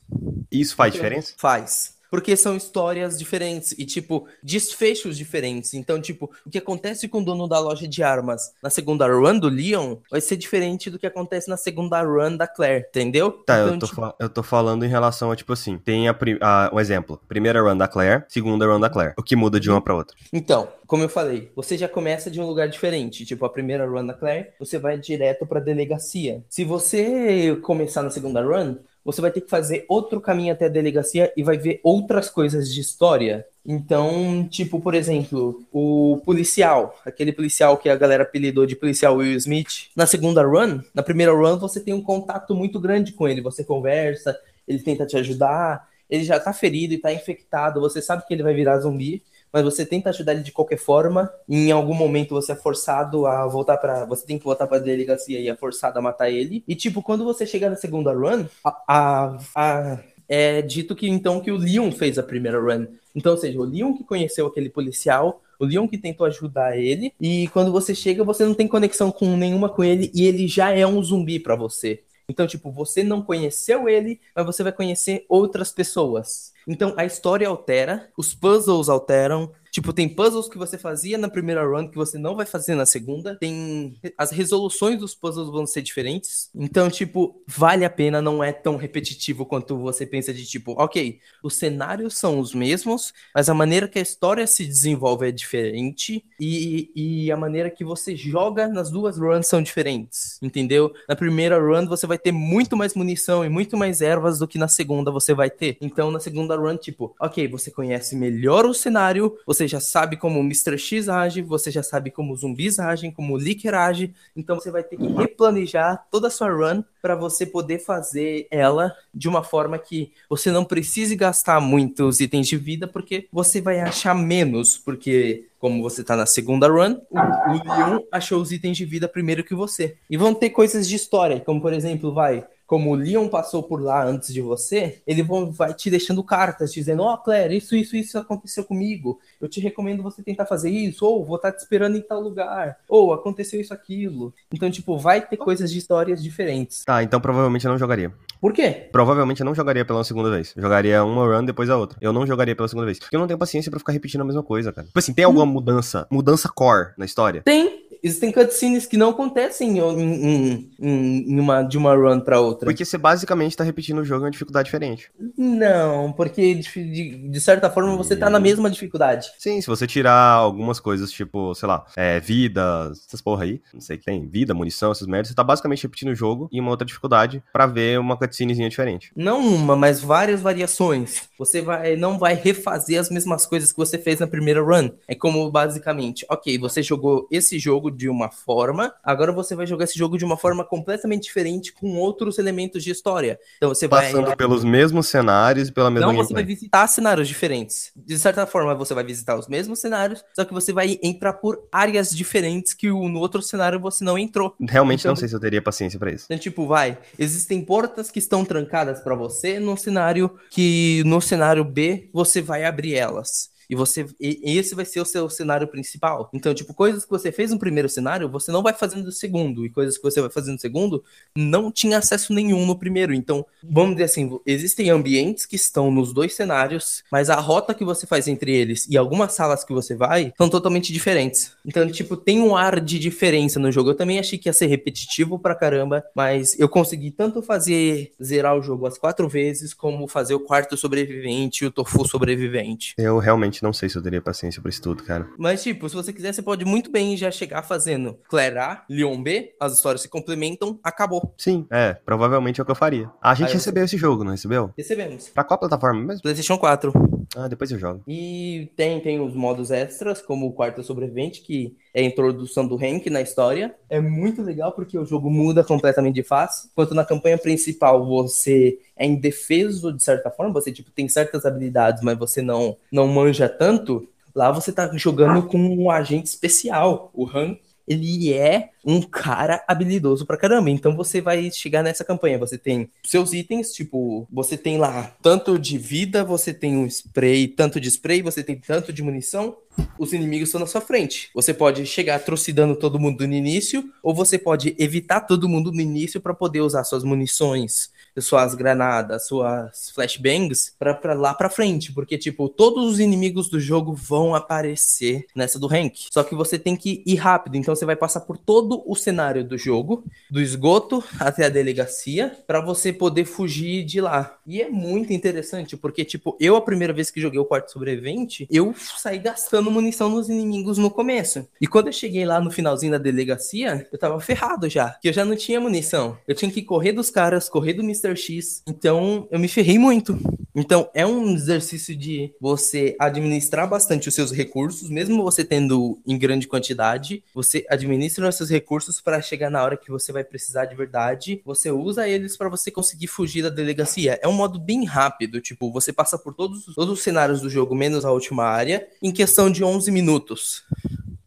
Isso faz diferença? Faz. Porque são histórias diferentes e, tipo, desfechos diferentes. Então, tipo, o que acontece com o dono da loja de armas na segunda run do Leon vai ser diferente do que acontece na segunda run da Claire, entendeu? Tá, então, eu, tô tipo... eu tô falando em relação a, tipo assim, tem a, a, um exemplo. Primeira run da Claire, segunda run da Claire. O que muda de uma pra outra? Então, como eu falei, você já começa de um lugar diferente. Tipo, a primeira run da Claire, você vai direto pra delegacia. Se você começar na segunda run, você vai ter que fazer outro caminho até a delegacia e vai ver outras coisas de história. Então, tipo, por exemplo, o policial, aquele policial que a galera apelidou de policial Will Smith, na segunda run, na primeira run você tem um contato muito grande com ele, você conversa, ele tenta te ajudar, ele já tá ferido e tá infectado, você sabe que ele vai virar zumbi, mas você tenta ajudar ele de qualquer forma. E em algum momento você é forçado a voltar para, você tem que voltar para delegacia e é forçado a matar ele. E tipo, quando você chega na segunda run, a, a, a é dito que então que o Leon fez a primeira run. Então, ou seja, o Leon que conheceu aquele policial, o Leon que tentou ajudar ele, e quando você chega, você não tem conexão com nenhuma com ele e ele já é um zumbi para você. Então, tipo, você não conheceu ele, mas você vai conhecer outras pessoas. Então a história altera, os puzzles alteram, Tipo, tem puzzles que você fazia na primeira run que você não vai fazer na segunda. Tem. As resoluções dos puzzles vão ser diferentes. Então, tipo, vale a pena, não é tão repetitivo quanto você pensa de tipo, ok, os cenários são os mesmos, mas a maneira que a história se desenvolve é diferente. E, e a maneira que você joga nas duas runs são diferentes. Entendeu? Na primeira run você vai ter muito mais munição e muito mais ervas do que na segunda você vai ter. Então, na segunda run, tipo, ok, você conhece melhor o cenário, você já sabe como o Mr. X age, você já sabe como os zumbis agem, como o Licker age, então você vai ter que replanejar toda a sua run para você poder fazer ela de uma forma que você não precise gastar muitos itens de vida, porque você vai achar menos, porque como você tá na segunda run, o, o Leon achou os itens de vida primeiro que você. E vão ter coisas de história, como por exemplo, vai, como o Leon passou por lá antes de você, ele vai te deixando cartas dizendo: Ó, oh, Claire, isso, isso, isso aconteceu comigo. Eu te recomendo você tentar fazer isso. Ou vou estar tá te esperando em tal lugar. Ou aconteceu isso, aquilo. Então, tipo, vai ter coisas de histórias diferentes. Tá, então provavelmente eu não jogaria. Por quê? Provavelmente eu não jogaria pela segunda vez. Eu jogaria uma run depois a outra. Eu não jogaria pela segunda vez. Porque eu não tenho paciência para ficar repetindo a mesma coisa, cara. Tipo assim, tem alguma hum. mudança, mudança core na história? Tem existem cutscenes que não acontecem em, em, em, uma, de uma run pra outra. Porque você basicamente tá repetindo o jogo em uma dificuldade diferente. Não, porque de, de certa forma você tá na mesma dificuldade. Sim, se você tirar algumas coisas, tipo, sei lá, é, vida, essas porra aí, não sei o que tem, vida, munição, essas merdas, você tá basicamente repetindo o jogo em uma outra dificuldade para ver uma cutscenezinha diferente. Não uma, mas várias variações. Você vai, não vai refazer as mesmas coisas que você fez na primeira run. É como basicamente, ok, você jogou esse jogo de uma forma, agora você vai jogar esse jogo de uma forma completamente diferente com outros elementos de história. Então você vai passando pelos mesmos cenários e pela mesma Não, você vai visitar cenários diferentes. De certa forma, você vai visitar os mesmos cenários, só que você vai entrar por áreas diferentes que no outro cenário você não entrou. Realmente então, não sei se eu teria paciência para isso. Então, tipo, vai, existem portas que que estão trancadas para você no cenário que no cenário B você vai abrir elas. E você. E esse vai ser o seu cenário principal. Então, tipo, coisas que você fez no primeiro cenário, você não vai fazendo no segundo. E coisas que você vai fazendo no segundo, não tinha acesso nenhum no primeiro. Então, vamos dizer assim, existem ambientes que estão nos dois cenários, mas a rota que você faz entre eles e algumas salas que você vai são totalmente diferentes. Então, tipo, tem um ar de diferença no jogo. Eu também achei que ia ser repetitivo pra caramba, mas eu consegui tanto fazer zerar o jogo as quatro vezes, como fazer o quarto sobrevivente e o tofu sobrevivente. Eu realmente não sei se eu teria paciência pra isso tudo, cara. Mas, tipo, se você quiser, você pode muito bem já chegar fazendo Claire A, Leon B, as histórias se complementam, acabou. Sim, é, provavelmente é o que eu faria. A gente Aí recebeu esse jogo, não recebeu? Recebemos. Pra qual plataforma mesmo? PlayStation 4. Ah, depois eu jogo. E tem, tem os modos extras, como o quarto sobrevivente, que é a introdução do Hank na história. É muito legal porque o jogo muda completamente de face. Enquanto na campanha principal você é indefeso de certa forma, você tipo tem certas habilidades, mas você não não manja tanto. Lá você tá jogando com um agente especial, o Hank. Ele é um cara habilidoso pra caramba. Então você vai chegar nessa campanha. Você tem seus itens, tipo, você tem lá tanto de vida, você tem um spray, tanto de spray, você tem tanto de munição. Os inimigos estão na sua frente. Você pode chegar trucidando todo mundo no início, ou você pode evitar todo mundo no início para poder usar suas munições, suas granadas, suas flashbangs para lá para frente, porque tipo, todos os inimigos do jogo vão aparecer nessa do rank. Só que você tem que ir rápido, então você vai passar por todo o cenário do jogo, do esgoto até a delegacia, para você poder fugir de lá. E é muito interessante, porque tipo, eu a primeira vez que joguei o quarto sobrevivente, eu saí gastando munição nos inimigos no começo. E quando eu cheguei lá no finalzinho da delegacia, eu tava ferrado já, que eu já não tinha munição. Eu tinha que correr dos caras, correr do Mr. X. Então, eu me ferrei muito. Então, é um exercício de você administrar bastante os seus recursos, mesmo você tendo em grande quantidade, você administra os seus recursos para chegar na hora que você vai precisar de verdade, você usa eles para você conseguir fugir da delegacia. É um modo bem rápido, tipo, você passa por todos, todos os cenários do jogo, menos a última área, em questão de 11 minutos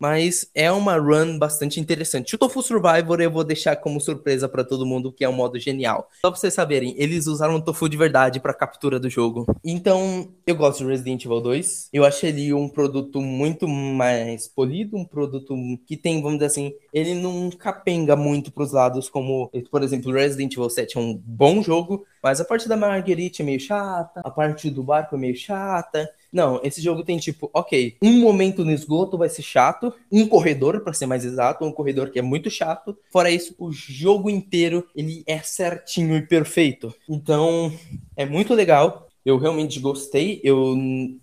mas é uma run bastante interessante. O Tofu Survivor eu vou deixar como surpresa para todo mundo, que é um modo genial. Só pra vocês saberem, eles usaram o tofu de verdade para captura do jogo. Então, eu gosto de Resident Evil 2. Eu achei ele um produto muito mais polido, um produto que tem, vamos dizer assim, ele não capenga muito pros lados como, por exemplo, Resident Evil 7 é um bom jogo, mas a parte da Marguerite é meio chata, a parte do barco é meio chata. Não, esse jogo tem tipo, ok, um momento no esgoto vai ser chato, um corredor, para ser mais exato, um corredor que é muito chato. Fora isso, o jogo inteiro ele é certinho e perfeito. Então, é muito legal. Eu realmente gostei. Eu,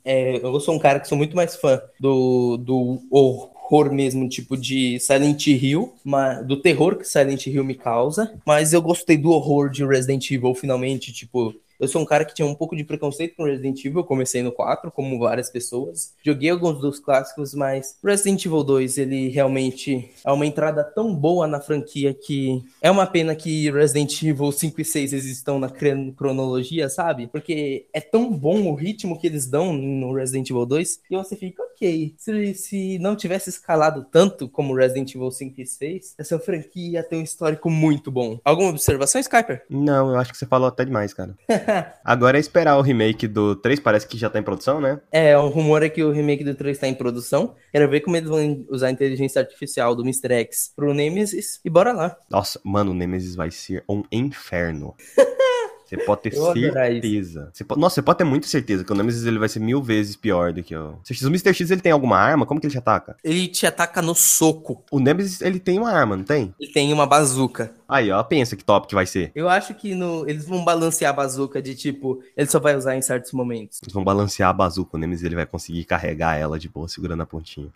é, eu sou um cara que sou muito mais fã do, do horror mesmo, tipo de Silent Hill, mas, do terror que Silent Hill me causa. Mas eu gostei do horror de Resident Evil, finalmente, tipo, eu sou um cara que tinha um pouco de preconceito com Resident Evil, eu comecei no 4, como várias pessoas. Joguei alguns dos clássicos, mas Resident Evil 2, ele realmente é uma entrada tão boa na franquia que é uma pena que Resident Evil 5 e 6 existam na cronologia, sabe? Porque é tão bom o ritmo que eles dão no Resident Evil 2 e você fica, ok, se, se não tivesse escalado tanto como Resident Evil 5 e 6, essa franquia ia ter um histórico muito bom. Alguma observação, Skyper? Não, eu acho que você falou até demais, cara. Agora é esperar o remake do 3, parece que já tá em produção, né? É, o rumor é que o remake do 3 tá em produção. Quero ver como eles vão usar a inteligência artificial do Mr. X pro Nemesis e bora lá. Nossa, mano, o Nemesis vai ser um inferno. Você pode ter certeza. Você pode- Nossa, você pode ter muita certeza que o Nemesis ele vai ser mil vezes pior do que o. O Mr. X ele tem alguma arma? Como que ele te ataca? Ele te ataca no soco. O Nemesis ele tem uma arma, não tem? Ele tem uma bazuca. Aí, ó, pensa que top que vai ser. Eu acho que no, eles vão balancear a bazuca de tipo, ele só vai usar em certos momentos. Eles vão balancear a bazuca, o Nemesis ele vai conseguir carregar ela de boa, segurando a pontinha.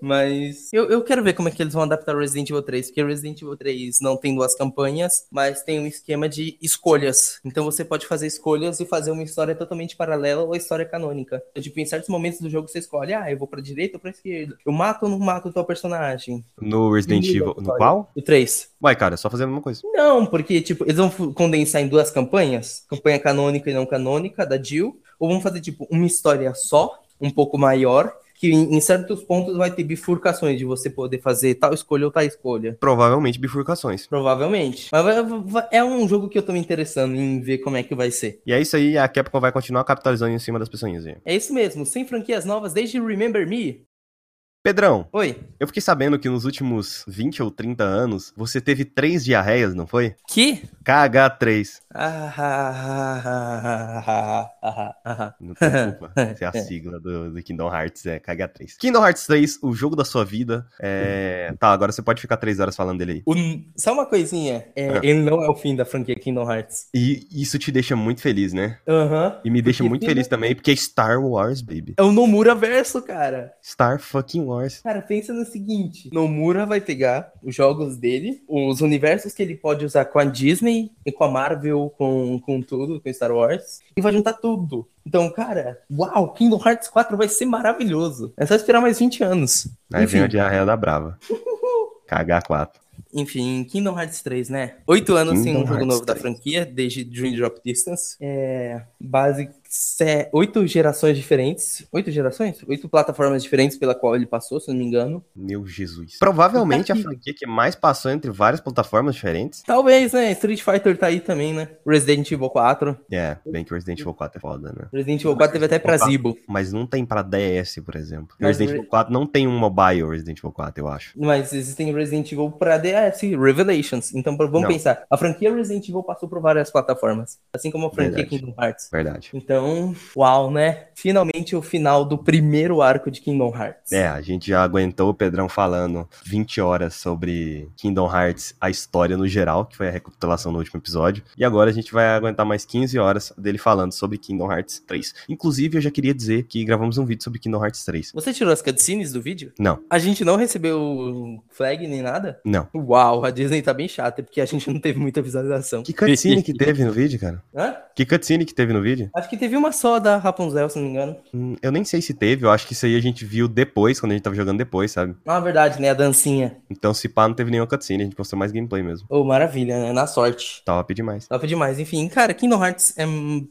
Mas eu, eu quero ver como é que eles vão adaptar Resident Evil 3, porque Resident Evil 3 não tem duas campanhas, mas tem um esquema de escolhas. Então você pode fazer escolhas e fazer uma história totalmente paralela ou história canônica. Então, tipo, em certos momentos do jogo você escolhe, ah, eu vou pra direita ou pra esquerda. Eu mato ou não mato o teu personagem. No Resident Evil. No qual? O 3. Uai, cara, é só fazer a mesma coisa. Não, porque, tipo, eles vão condensar em duas campanhas, campanha canônica e não canônica, da Jill, ou vão fazer, tipo, uma história só, um pouco maior, que em, em certos pontos vai ter bifurcações de você poder fazer tal escolha ou tal escolha. Provavelmente bifurcações. Provavelmente. Mas vai- vai- é um jogo que eu tô me interessando em ver como é que vai ser. E é isso aí, a Capcom vai continuar capitalizando em cima das pessoinhas aí. É isso mesmo, sem franquias novas desde Remember Me. Pedrão, Oi. eu fiquei sabendo que nos últimos 20 ou 30 anos você teve três diarreias, não foi? Que? KH3. Ah. Não tem culpa. Essa é a sigla do, do Kingdom Hearts, é KH3. Kingdom Hearts 3, o jogo da sua vida. É... Tá, agora você pode ficar três horas falando dele aí. Só uma coisinha, é, Ah. ele não é o fim da franquia Kingdom Hearts. E isso te deixa muito feliz, né? Aham. E me deixa Porque muito feliz também, porque é Star Wars, baby. É o Nomura verso, cara. Star fucking Wars. Cara, pensa no seguinte: Nomura vai pegar os jogos dele, os universos que ele pode usar com a Disney e com a Marvel, com, com tudo, com Star Wars, e vai juntar tudo. Então, cara, uau, Kingdom Hearts 4 vai ser maravilhoso. É só esperar mais 20 anos. Aí Enfim. vem a diarreia da Brava. KH4. Enfim, Kingdom Hearts 3, né? Oito anos sem um Kingdom jogo Hearts novo da 3. franquia, desde Dream Drop Distance. É. Base. Oito gerações diferentes. Oito gerações? Oito plataformas diferentes pela qual ele passou, se eu não me engano. Meu Jesus. Provavelmente a Tá aqui. franquia que mais passou entre várias plataformas diferentes. Talvez, né? Street Fighter tá aí também, né? Resident Evil 4. É, bem que o Resident Evil 4 é foda, né? Resident Evil 4 teve até pra. Zibo. Mas não tem pra DS, por exemplo. Mas Resident o- Evil 4 não tem um mobile Resident Evil 4, eu acho. Mas existem Resident Evil pra DS, Revelations. Então vamos Não. pensar. A franquia Resident Evil passou por várias plataformas. Assim como a franquia Verdade. Kingdom Hearts. Verdade. Então, uau, né? Finalmente o final do primeiro arco de Kingdom Hearts. É, a gente já aguentou o Pedrão falando 20 horas sobre Kingdom Hearts, a história no geral, que foi a recapitulação no último episódio. E agora a gente vai aguentar mais 15 horas dele falando sobre Kingdom Hearts 3. Inclusive, eu já queria dizer que gravamos um vídeo sobre Kingdom Hearts 3. Você tirou as cutscenes do vídeo? Não, A gente não recebeu flag nem nada? não. Uau, a Disney tá bem chata, porque a gente não teve muita visualização. Que cutscene que teve no vídeo, cara? Hã? Que cutscene que teve no vídeo? Acho que teve uma só da Rapunzel, se não me engano. Hum, Eu nem sei se teve, eu acho que isso aí a gente viu depois, quando a gente tava jogando depois, sabe? Ah, verdade, né? A dancinha. Então, se pá, não teve nenhuma cutscene, a gente postou mais gameplay mesmo. Ô, maravilha, né? Na sorte. Top demais. Top demais. Enfim, cara, Kingdom Hearts, é...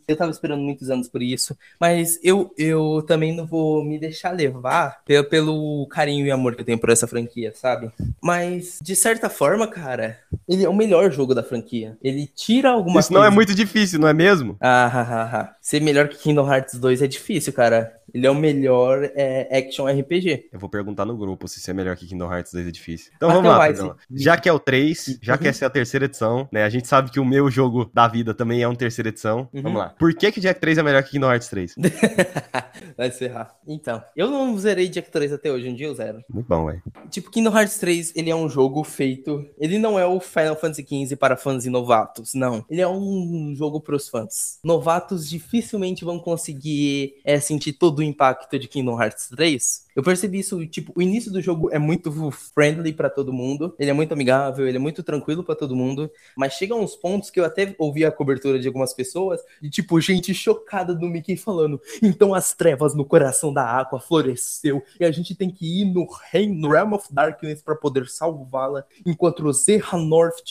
eu tava esperando muitos anos por isso, mas eu, eu também não vou me deixar levar pe- pelo carinho e amor que eu tenho por essa franquia, sabe? Mas, de certa forma, cara, ele é o melhor jogo da franquia. Ele tira alguma Isso não é coisa- muito difícil, não é mesmo? Ah, ah, ah, ah. Ser melhor que Kingdom Hearts 2 é difícil, cara. Ele é o melhor é, action RPG. Eu vou perguntar no grupo se isso é melhor que Kingdom Hearts 2 é difícil. Então Até vamos lá. Já que é o 3, já Uhum. que essa é a terceira edição, né? A gente sabe que o meu jogo da vida também é uma terceira edição. Uhum. Vamos lá. Por que que Jack 3 é melhor que Kingdom Hearts 3? Vai se errar. Então, eu não zerei Jack 3 até hoje, um dia eu zero. Muito bom, velho. Tipo, Kingdom Hearts 3, ele é um jogo feito. Ele não é o Final Fantasy XV para fãs e novatos, não. Ele é um jogo pros fãs. Novatos dificilmente vão conseguir é, sentir todo o impacto de Kingdom Hearts 3. Eu percebi isso, tipo, o início do jogo é muito friendly pra todo mundo. Ele é muito amigável, ele é muito tranquilo pra todo mundo. Mas chega uns pontos que eu até ouvi a cobertura de algumas pessoas, de tipo, gente chocada do Mickey falando. Então as trevas no coração da água floresceu e a gente tem que ir no reino, no Realm of Darkness pra poder salvá-la, enquanto o Zerhanorth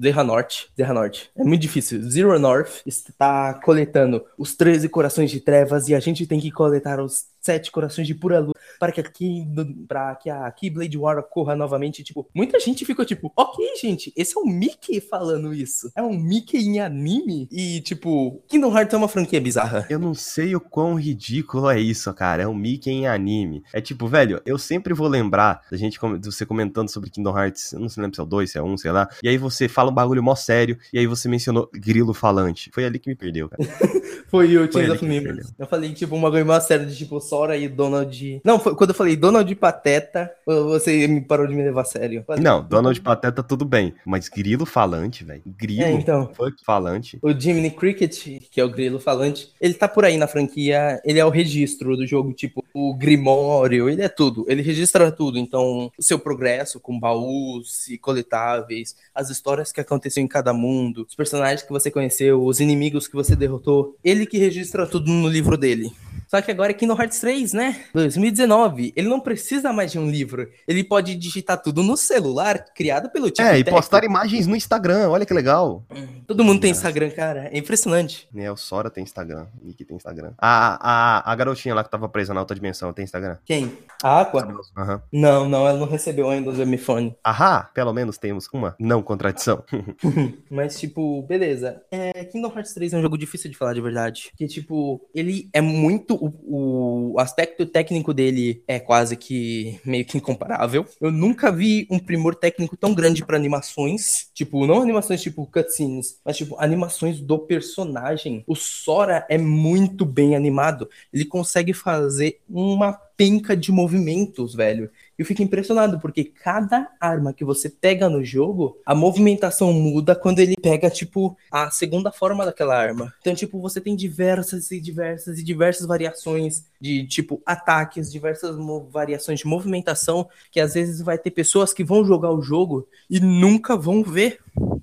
Zerhanorth, Zerhanorth, é muito difícil. Zero North está coletando os 13 corações de trevas e a gente tem que coletar os sete corações de pura luz para que aqui para que a Keyblade War ocorra novamente, tipo, muita gente ficou tipo, OK, gente, esse é o Mickey falando isso. É um Mickey em anime e tipo, Kingdom Hearts é uma franquia bizarra. Eu não sei o quão ridículo é isso, cara. É um Mickey em anime. É tipo, velho, eu sempre vou lembrar da gente, você comentando sobre Kingdom Hearts, eu não sei se é o 2, se é um, sei lá. E aí você fala um bagulho mó sério, e aí você mencionou grilo falante. Foi ali que me perdeu, cara. Foi o ali of que me Members. Eu falei, tipo, uma coisa mais séria de tipo Sora e Donald. Não, foi quando eu falei Donald Pateta, você me parou de me levar a sério. Não, Donald Pateta tudo bem, mas grilo falante, velho. Grilo É, então. falante. O Jiminy Cricket, que é o grilo falante, ele tá por aí na franquia, ele é o registro do jogo, tipo, o Grimório, ele é tudo, ele registra tudo, então, o seu progresso com baús e coletáveis, as histórias que aconteceram em cada mundo, os personagens que você conheceu, os inimigos que você derrotou, ele que registra tudo no livro dele. Só que agora é Kingdom Hearts 3, né? 2019. Ele não precisa mais de um livro. Ele pode digitar tudo no celular, criado pelo tipo. É, e postar imagens no Instagram. Olha que legal. Todo mundo tem Instagram, cara. É impressionante. É, o Sora tem Instagram. O Nick tem Instagram. A, a, a garotinha lá que tava presa na alta dimensão tem Instagram? Quem? A Aqua? Uhum. Não, não, ela não recebeu ainda o M-Phone. Ahá, pelo menos temos uma não contradição. Mas, tipo, beleza. É, Kingdom Hearts 3 é um jogo difícil de falar de verdade. Que, tipo, ele é muito. O, o aspecto técnico dele é quase que meio que incomparável. Eu nunca vi um primor técnico tão grande para animações. Tipo, não animações tipo cutscenes, mas tipo, animações do personagem. O Sora é muito bem animado. Ele consegue fazer uma penca de movimentos, velho. Eu fico impressionado, porque cada arma que você pega no jogo, a movimentação muda quando ele pega, tipo, a segunda forma daquela arma. Então, tipo, você tem diversas e diversas e diversas variações de, tipo, ataques, diversas variações de movimentação, que às vezes vai ter pessoas que vão jogar o jogo e nunca vão ver.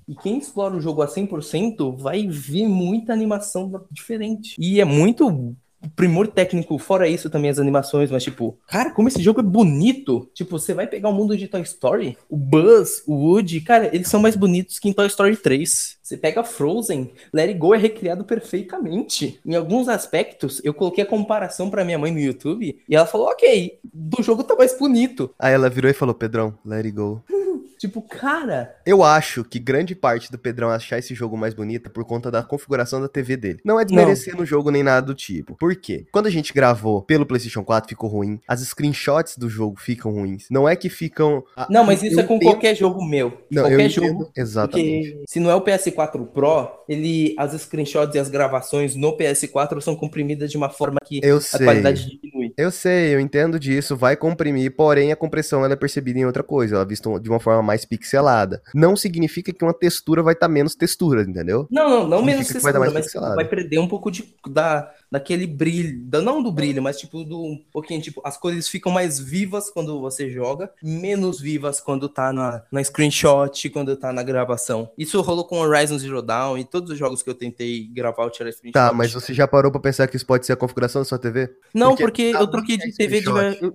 E quem explora o jogo a 100% vai ver muita animação diferente. E é muito primor técnico, fora isso também as animações, mas tipo, cara, como esse jogo é bonito. Tipo, você vai pegar o mundo de Toy Story, o Buzz, o Woody, cara, eles são mais bonitos que em Toy Story 3. Você pega Frozen, Let It Go é recriado perfeitamente. Em alguns aspectos, eu coloquei a comparação para minha mãe no YouTube e ela falou: "OK, do jogo tá mais bonito". Aí ela virou e falou: "Pedrão, Let It Go". Tipo, cara. Eu acho que grande parte do Pedrão achar esse jogo mais bonito é por conta da configuração da TV dele. Não é desmerecendo o jogo nem nada do tipo. Por quê? Quando a gente gravou pelo PlayStation 4 ficou ruim. As screenshots do jogo ficam ruins. Não é que ficam. Não, mas isso eu é com entendo... qualquer jogo meu. Não, qualquer jogo. Exatamente. Porque se não é o PS4 Pro, ele as screenshots e as gravações no PS4 são comprimidas de uma forma que eu a sei. qualidade. Eu sei, eu entendo disso, vai comprimir, porém a compressão ela é percebida em outra coisa, ela é vista de uma forma mais pixelada. Não significa que uma textura vai estar tá menos textura, entendeu? Não, não, não menos textura, vai mas vai perder um pouco de, da, daquele brilho, não do brilho, mas tipo do um pouquinho, tipo, as cores ficam mais vivas quando você joga, menos vivas quando tá na, na screenshot, quando tá na gravação. Isso rolou com Horizon Zero Dawn e todos os jogos que eu tentei gravar eu tirei screenshot. Tá, mas você já parou pra pensar que isso pode ser a configuração da sua TV? Não, porque, porque eu troquei de TV de.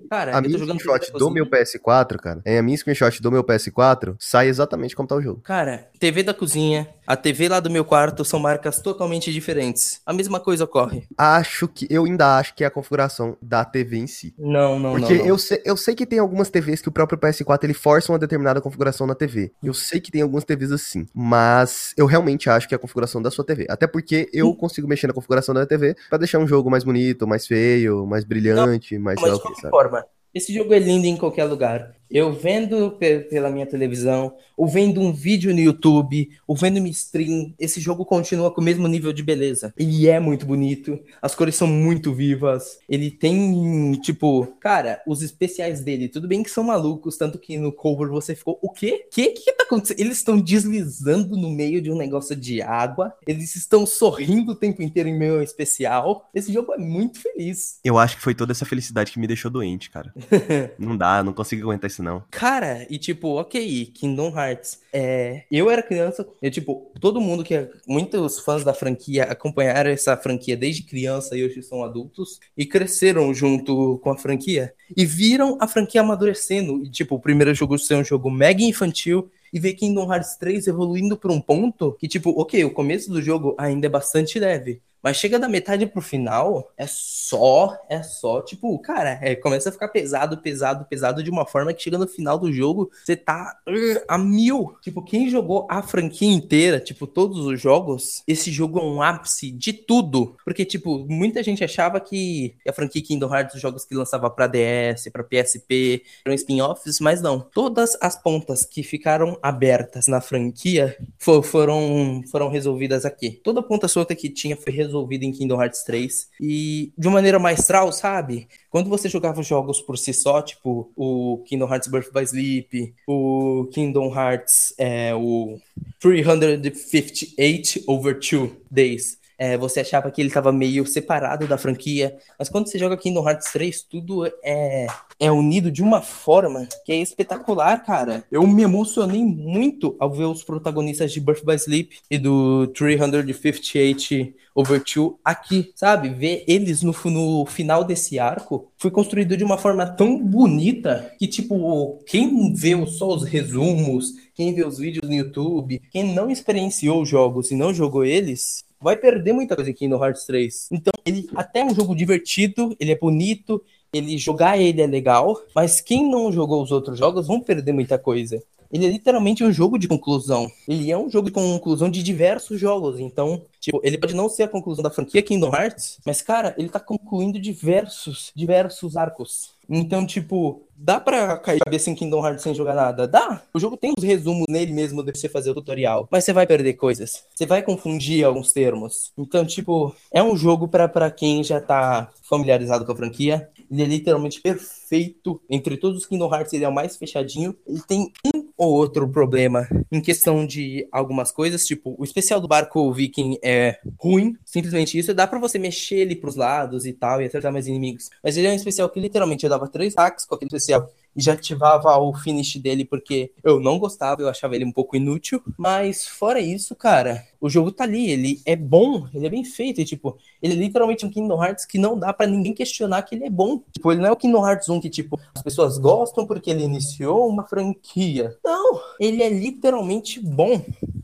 Cara, a minha screenshot do meu PS4, cara, é a minha screenshot do meu PS4 sai exatamente como tá o jogo. Cara, TV da cozinha, a TV lá do meu quarto são marcas totalmente diferentes. A mesma coisa ocorre. Acho que, eu ainda acho que é a configuração da TV em si. Não, não, Porque não. Porque eu sei, eu sei que tem algumas TVs que o próprio PS4 ele força uma determinada configuração na TV. Eu sei que tem algumas TVs assim. Mas eu realmente acho que é a configuração da sua TV. Até porque eu hum. consigo mexer na configuração da TV para deixar um jogo mais bonito, mais feio, mais brilhante, não, mais. Mas de qualquer forma, esse jogo é lindo em qualquer lugar. Eu vendo pela minha televisão, ou vendo um vídeo no YouTube, ou vendo uma stream, esse jogo continua com o mesmo nível de beleza. Ele é muito bonito, as cores são muito vivas, ele tem, tipo, cara, os especiais dele, tudo bem que são malucos, tanto que no cover você ficou, o quê? O que que tá acontecendo? Eles estão deslizando no meio de um negócio de água, eles estão sorrindo o tempo inteiro em meio especial. Esse jogo é muito feliz. Eu acho que foi toda essa felicidade que me deixou doente, cara. não dá, não consigo aguentar esse não. Cara, e tipo, ok, Kingdom Hearts. É, eu era criança, eu, tipo, todo mundo que. Muitos fãs da franquia acompanharam essa franquia desde criança e hoje são adultos e cresceram junto com a franquia e viram a franquia amadurecendo. E, tipo, o primeiro jogo ser um jogo mega infantil e ver Kingdom Hearts 3 evoluindo para um ponto que, tipo, ok, o começo do jogo ainda é bastante leve, mas chega da metade pro final, é só, é só, tipo, cara, é, começa a ficar pesado, pesado, pesado de uma forma que chega no final do jogo, você tá uh, a mil. Tipo, quem jogou a franquia inteira, tipo, todos os jogos, esse jogo é um ápice de tudo. Porque, tipo, muita gente achava que a franquia Kingdom Hearts, os jogos que lançava pra DS, pra PSP, eram spin-offs, mas não. Todas as pontas que ficaram abertas na franquia for, foram, foram resolvidas aqui. Toda ponta solta que tinha foi resolvida resolvido em Kingdom Hearts 3. E de uma maneira maestral, sabe? Quando você jogava os jogos por si só, tipo o Kingdom Hearts Birth by Sleep, o Kingdom Hearts, é, o 358 over 2 Days, é, você achava que ele estava meio separado da franquia. Mas quando você joga Kingdom Hearts 3, tudo é, é unido de uma forma que é espetacular, cara. Eu me emocionei muito ao ver os protagonistas de Birth by Sleep e do 358 Over 2 aqui, sabe? Ver eles no, no final desse arco foi construído de uma forma tão bonita que, tipo, quem vê só os resumos, quem vê os vídeos no YouTube, quem não experienciou os jogos e não jogou eles, vai perder muita coisa aqui no Hearts 3. Então, ele até é um jogo divertido, ele é bonito, ele jogar ele é legal, mas quem não jogou os outros jogos vão perder muita coisa. Ele é literalmente um jogo de conclusão. Ele é um jogo de conclusão de diversos jogos. Então, tipo, ele pode não ser a conclusão da franquia Kingdom Hearts, mas, cara, ele tá concluindo diversos, diversos arcos. Então, tipo, dá pra cair a cabeça em Kingdom Hearts sem jogar nada? Dá. O jogo tem os resumos nele mesmo de você fazer o tutorial. Mas você vai perder coisas. Você vai confundir alguns termos. Então, tipo, é um jogo para quem já tá familiarizado com a franquia. Ele é literalmente perfeito. Entre todos os Kingdom Hearts, ele é o mais fechadinho. Ele tem um ou outro problema em questão de algumas coisas. Tipo, o especial do barco viking é ruim. Simplesmente isso. Dá para você mexer ele pros lados e tal. E acertar mais inimigos. Mas ele é um especial que literalmente dava três hacks com aquele especial já ativava o finish dele porque eu não gostava, eu achava ele um pouco inútil. Mas fora isso, cara, o jogo tá ali, ele é bom, ele é bem feito. E, tipo, ele é literalmente um Kingdom Hearts que não dá para ninguém questionar que ele é bom. Tipo, ele não é o Kingdom Hearts 1 que, tipo, as pessoas gostam porque ele iniciou uma franquia. Não, ele é literalmente bom.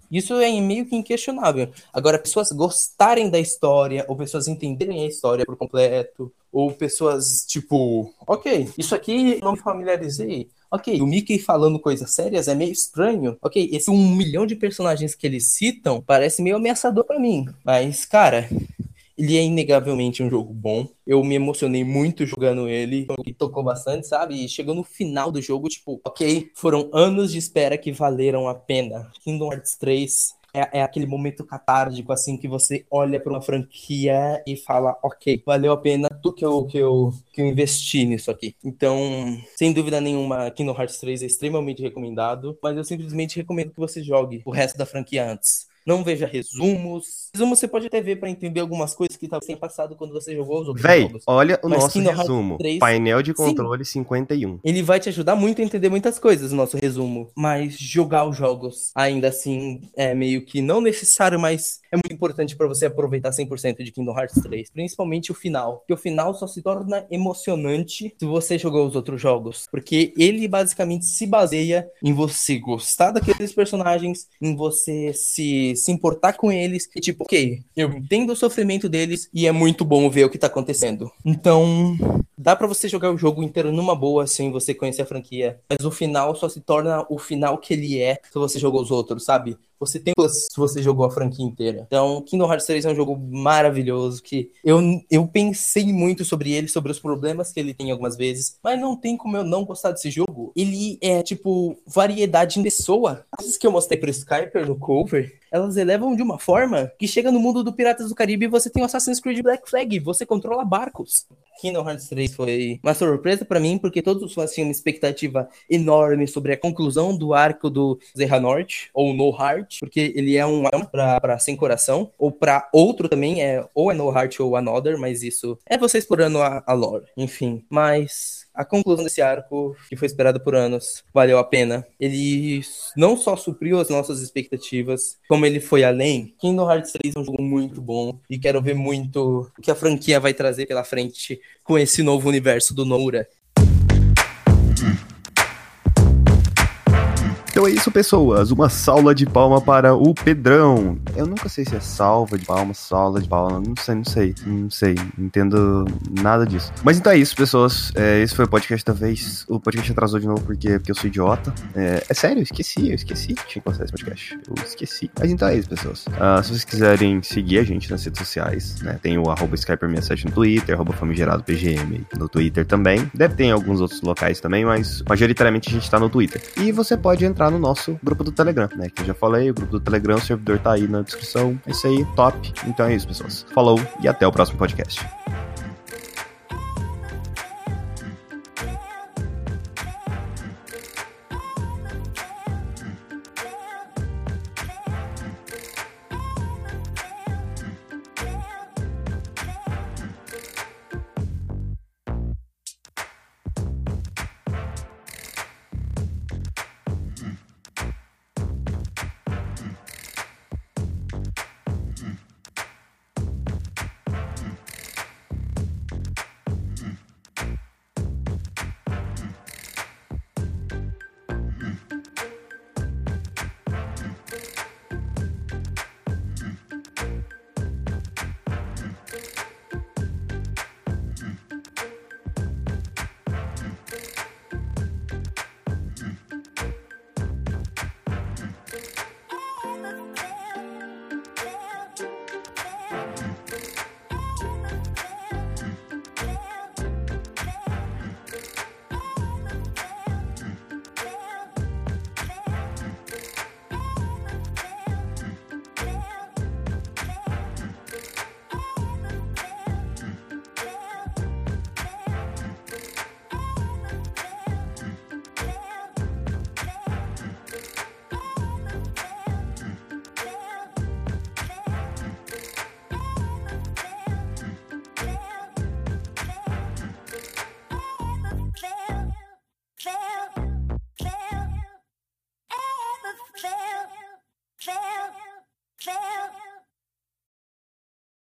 Isso é meio que inquestionável. Agora, pessoas gostarem da história, ou pessoas entenderem a história por completo, ou pessoas tipo, ok, isso aqui não me familiarizei. Ok, o Mickey falando coisas sérias é meio estranho. Ok, esse um milhão de personagens que eles citam parece meio ameaçador para mim. Mas, cara, ele é inegavelmente um jogo bom. Eu me emocionei muito jogando ele. E tocou bastante, sabe? E chegou no final do jogo, tipo, ok, foram anos de espera que valeram a pena. Kingdom Hearts 3 é, é, aquele momento catártico, assim, que você olha para uma franquia e fala, ok, valeu a pena tudo que eu, que, eu, que eu investi nisso aqui. Então, sem dúvida nenhuma, Kingdom Hearts 3 é extremamente recomendado, mas eu simplesmente recomendo que você jogue o resto da franquia antes não veja resumos. Resumo você pode até ver para entender algumas coisas que estavam sem passado quando você jogou os outros Véi, jogos. olha o Mas nosso resumo. 3, Painel de controle sim, 51. Ele vai te ajudar muito a entender muitas coisas, o nosso resumo. Mas jogar os jogos, ainda assim, é meio que não necessário, mas é muito importante para você aproveitar 100% de Kingdom Hearts 3. Principalmente o final. Porque o final só se torna emocionante se você jogou os outros jogos. Porque ele basicamente se baseia em você gostar daqueles personagens, em você se se importar com eles e tipo, ok, eu entendo o sofrimento deles e é muito bom ver o que tá acontecendo. Então, dá para você jogar o jogo inteiro numa boa sem você conhecer a franquia, mas o final só se torna o final que ele é se você jogou os outros, sabe? você tem se você jogou a franquia inteira. Então, Kingdom Hearts 3 é um jogo maravilhoso que eu, eu pensei muito sobre ele, sobre os problemas que ele tem algumas vezes, mas não tem como eu não gostar desse jogo. Ele é, tipo, variedade em pessoa. As que eu mostrei pro Skyper no cover, elas elevam de uma forma que chega no mundo do Piratas do Caribe e você tem o Assassin's Creed Black Flag, você controla barcos. Kingdom Hearts 3 foi uma surpresa para mim, porque todos tinham uma expectativa enorme sobre a conclusão do arco do Zerra Norte, ou No Heart, porque ele é um para sem coração, ou para outro também, é ou é No Heart ou Another, mas isso é você explorando a, a lore, enfim. Mas a conclusão desse arco, que foi esperado por anos, valeu a pena. Ele não só supriu as nossas expectativas, como ele foi além. Kingdom Hearts 3 é um jogo muito bom e quero ver muito o que a franquia vai trazer pela frente com esse novo universo do Noura. Então é isso, pessoas. Uma salva de palma para o Pedrão. Eu nunca sei se é salva de palma, salva de palma. Não sei, não sei. Não sei. Não entendo nada disso. Mas então é isso, pessoas. É, esse foi o podcast da vez. O podcast atrasou de novo porque, porque eu sou idiota. É, é sério, eu esqueci. Eu esqueci que tinha que postar esse podcast. Eu esqueci. Mas então é isso, pessoas. Uh, se vocês quiserem seguir a gente nas redes sociais, né? Tem o arroba Skyper67 no Twitter, arroba famigerado PGM no Twitter também. Deve ter em alguns outros locais também, mas majoritariamente a gente tá no Twitter. E você pode entrar entrar no nosso grupo do Telegram, né? Que eu já falei, o grupo do Telegram, o servidor tá aí na descrição. É isso aí, top. Então é isso, pessoas. Falou e até o próximo podcast.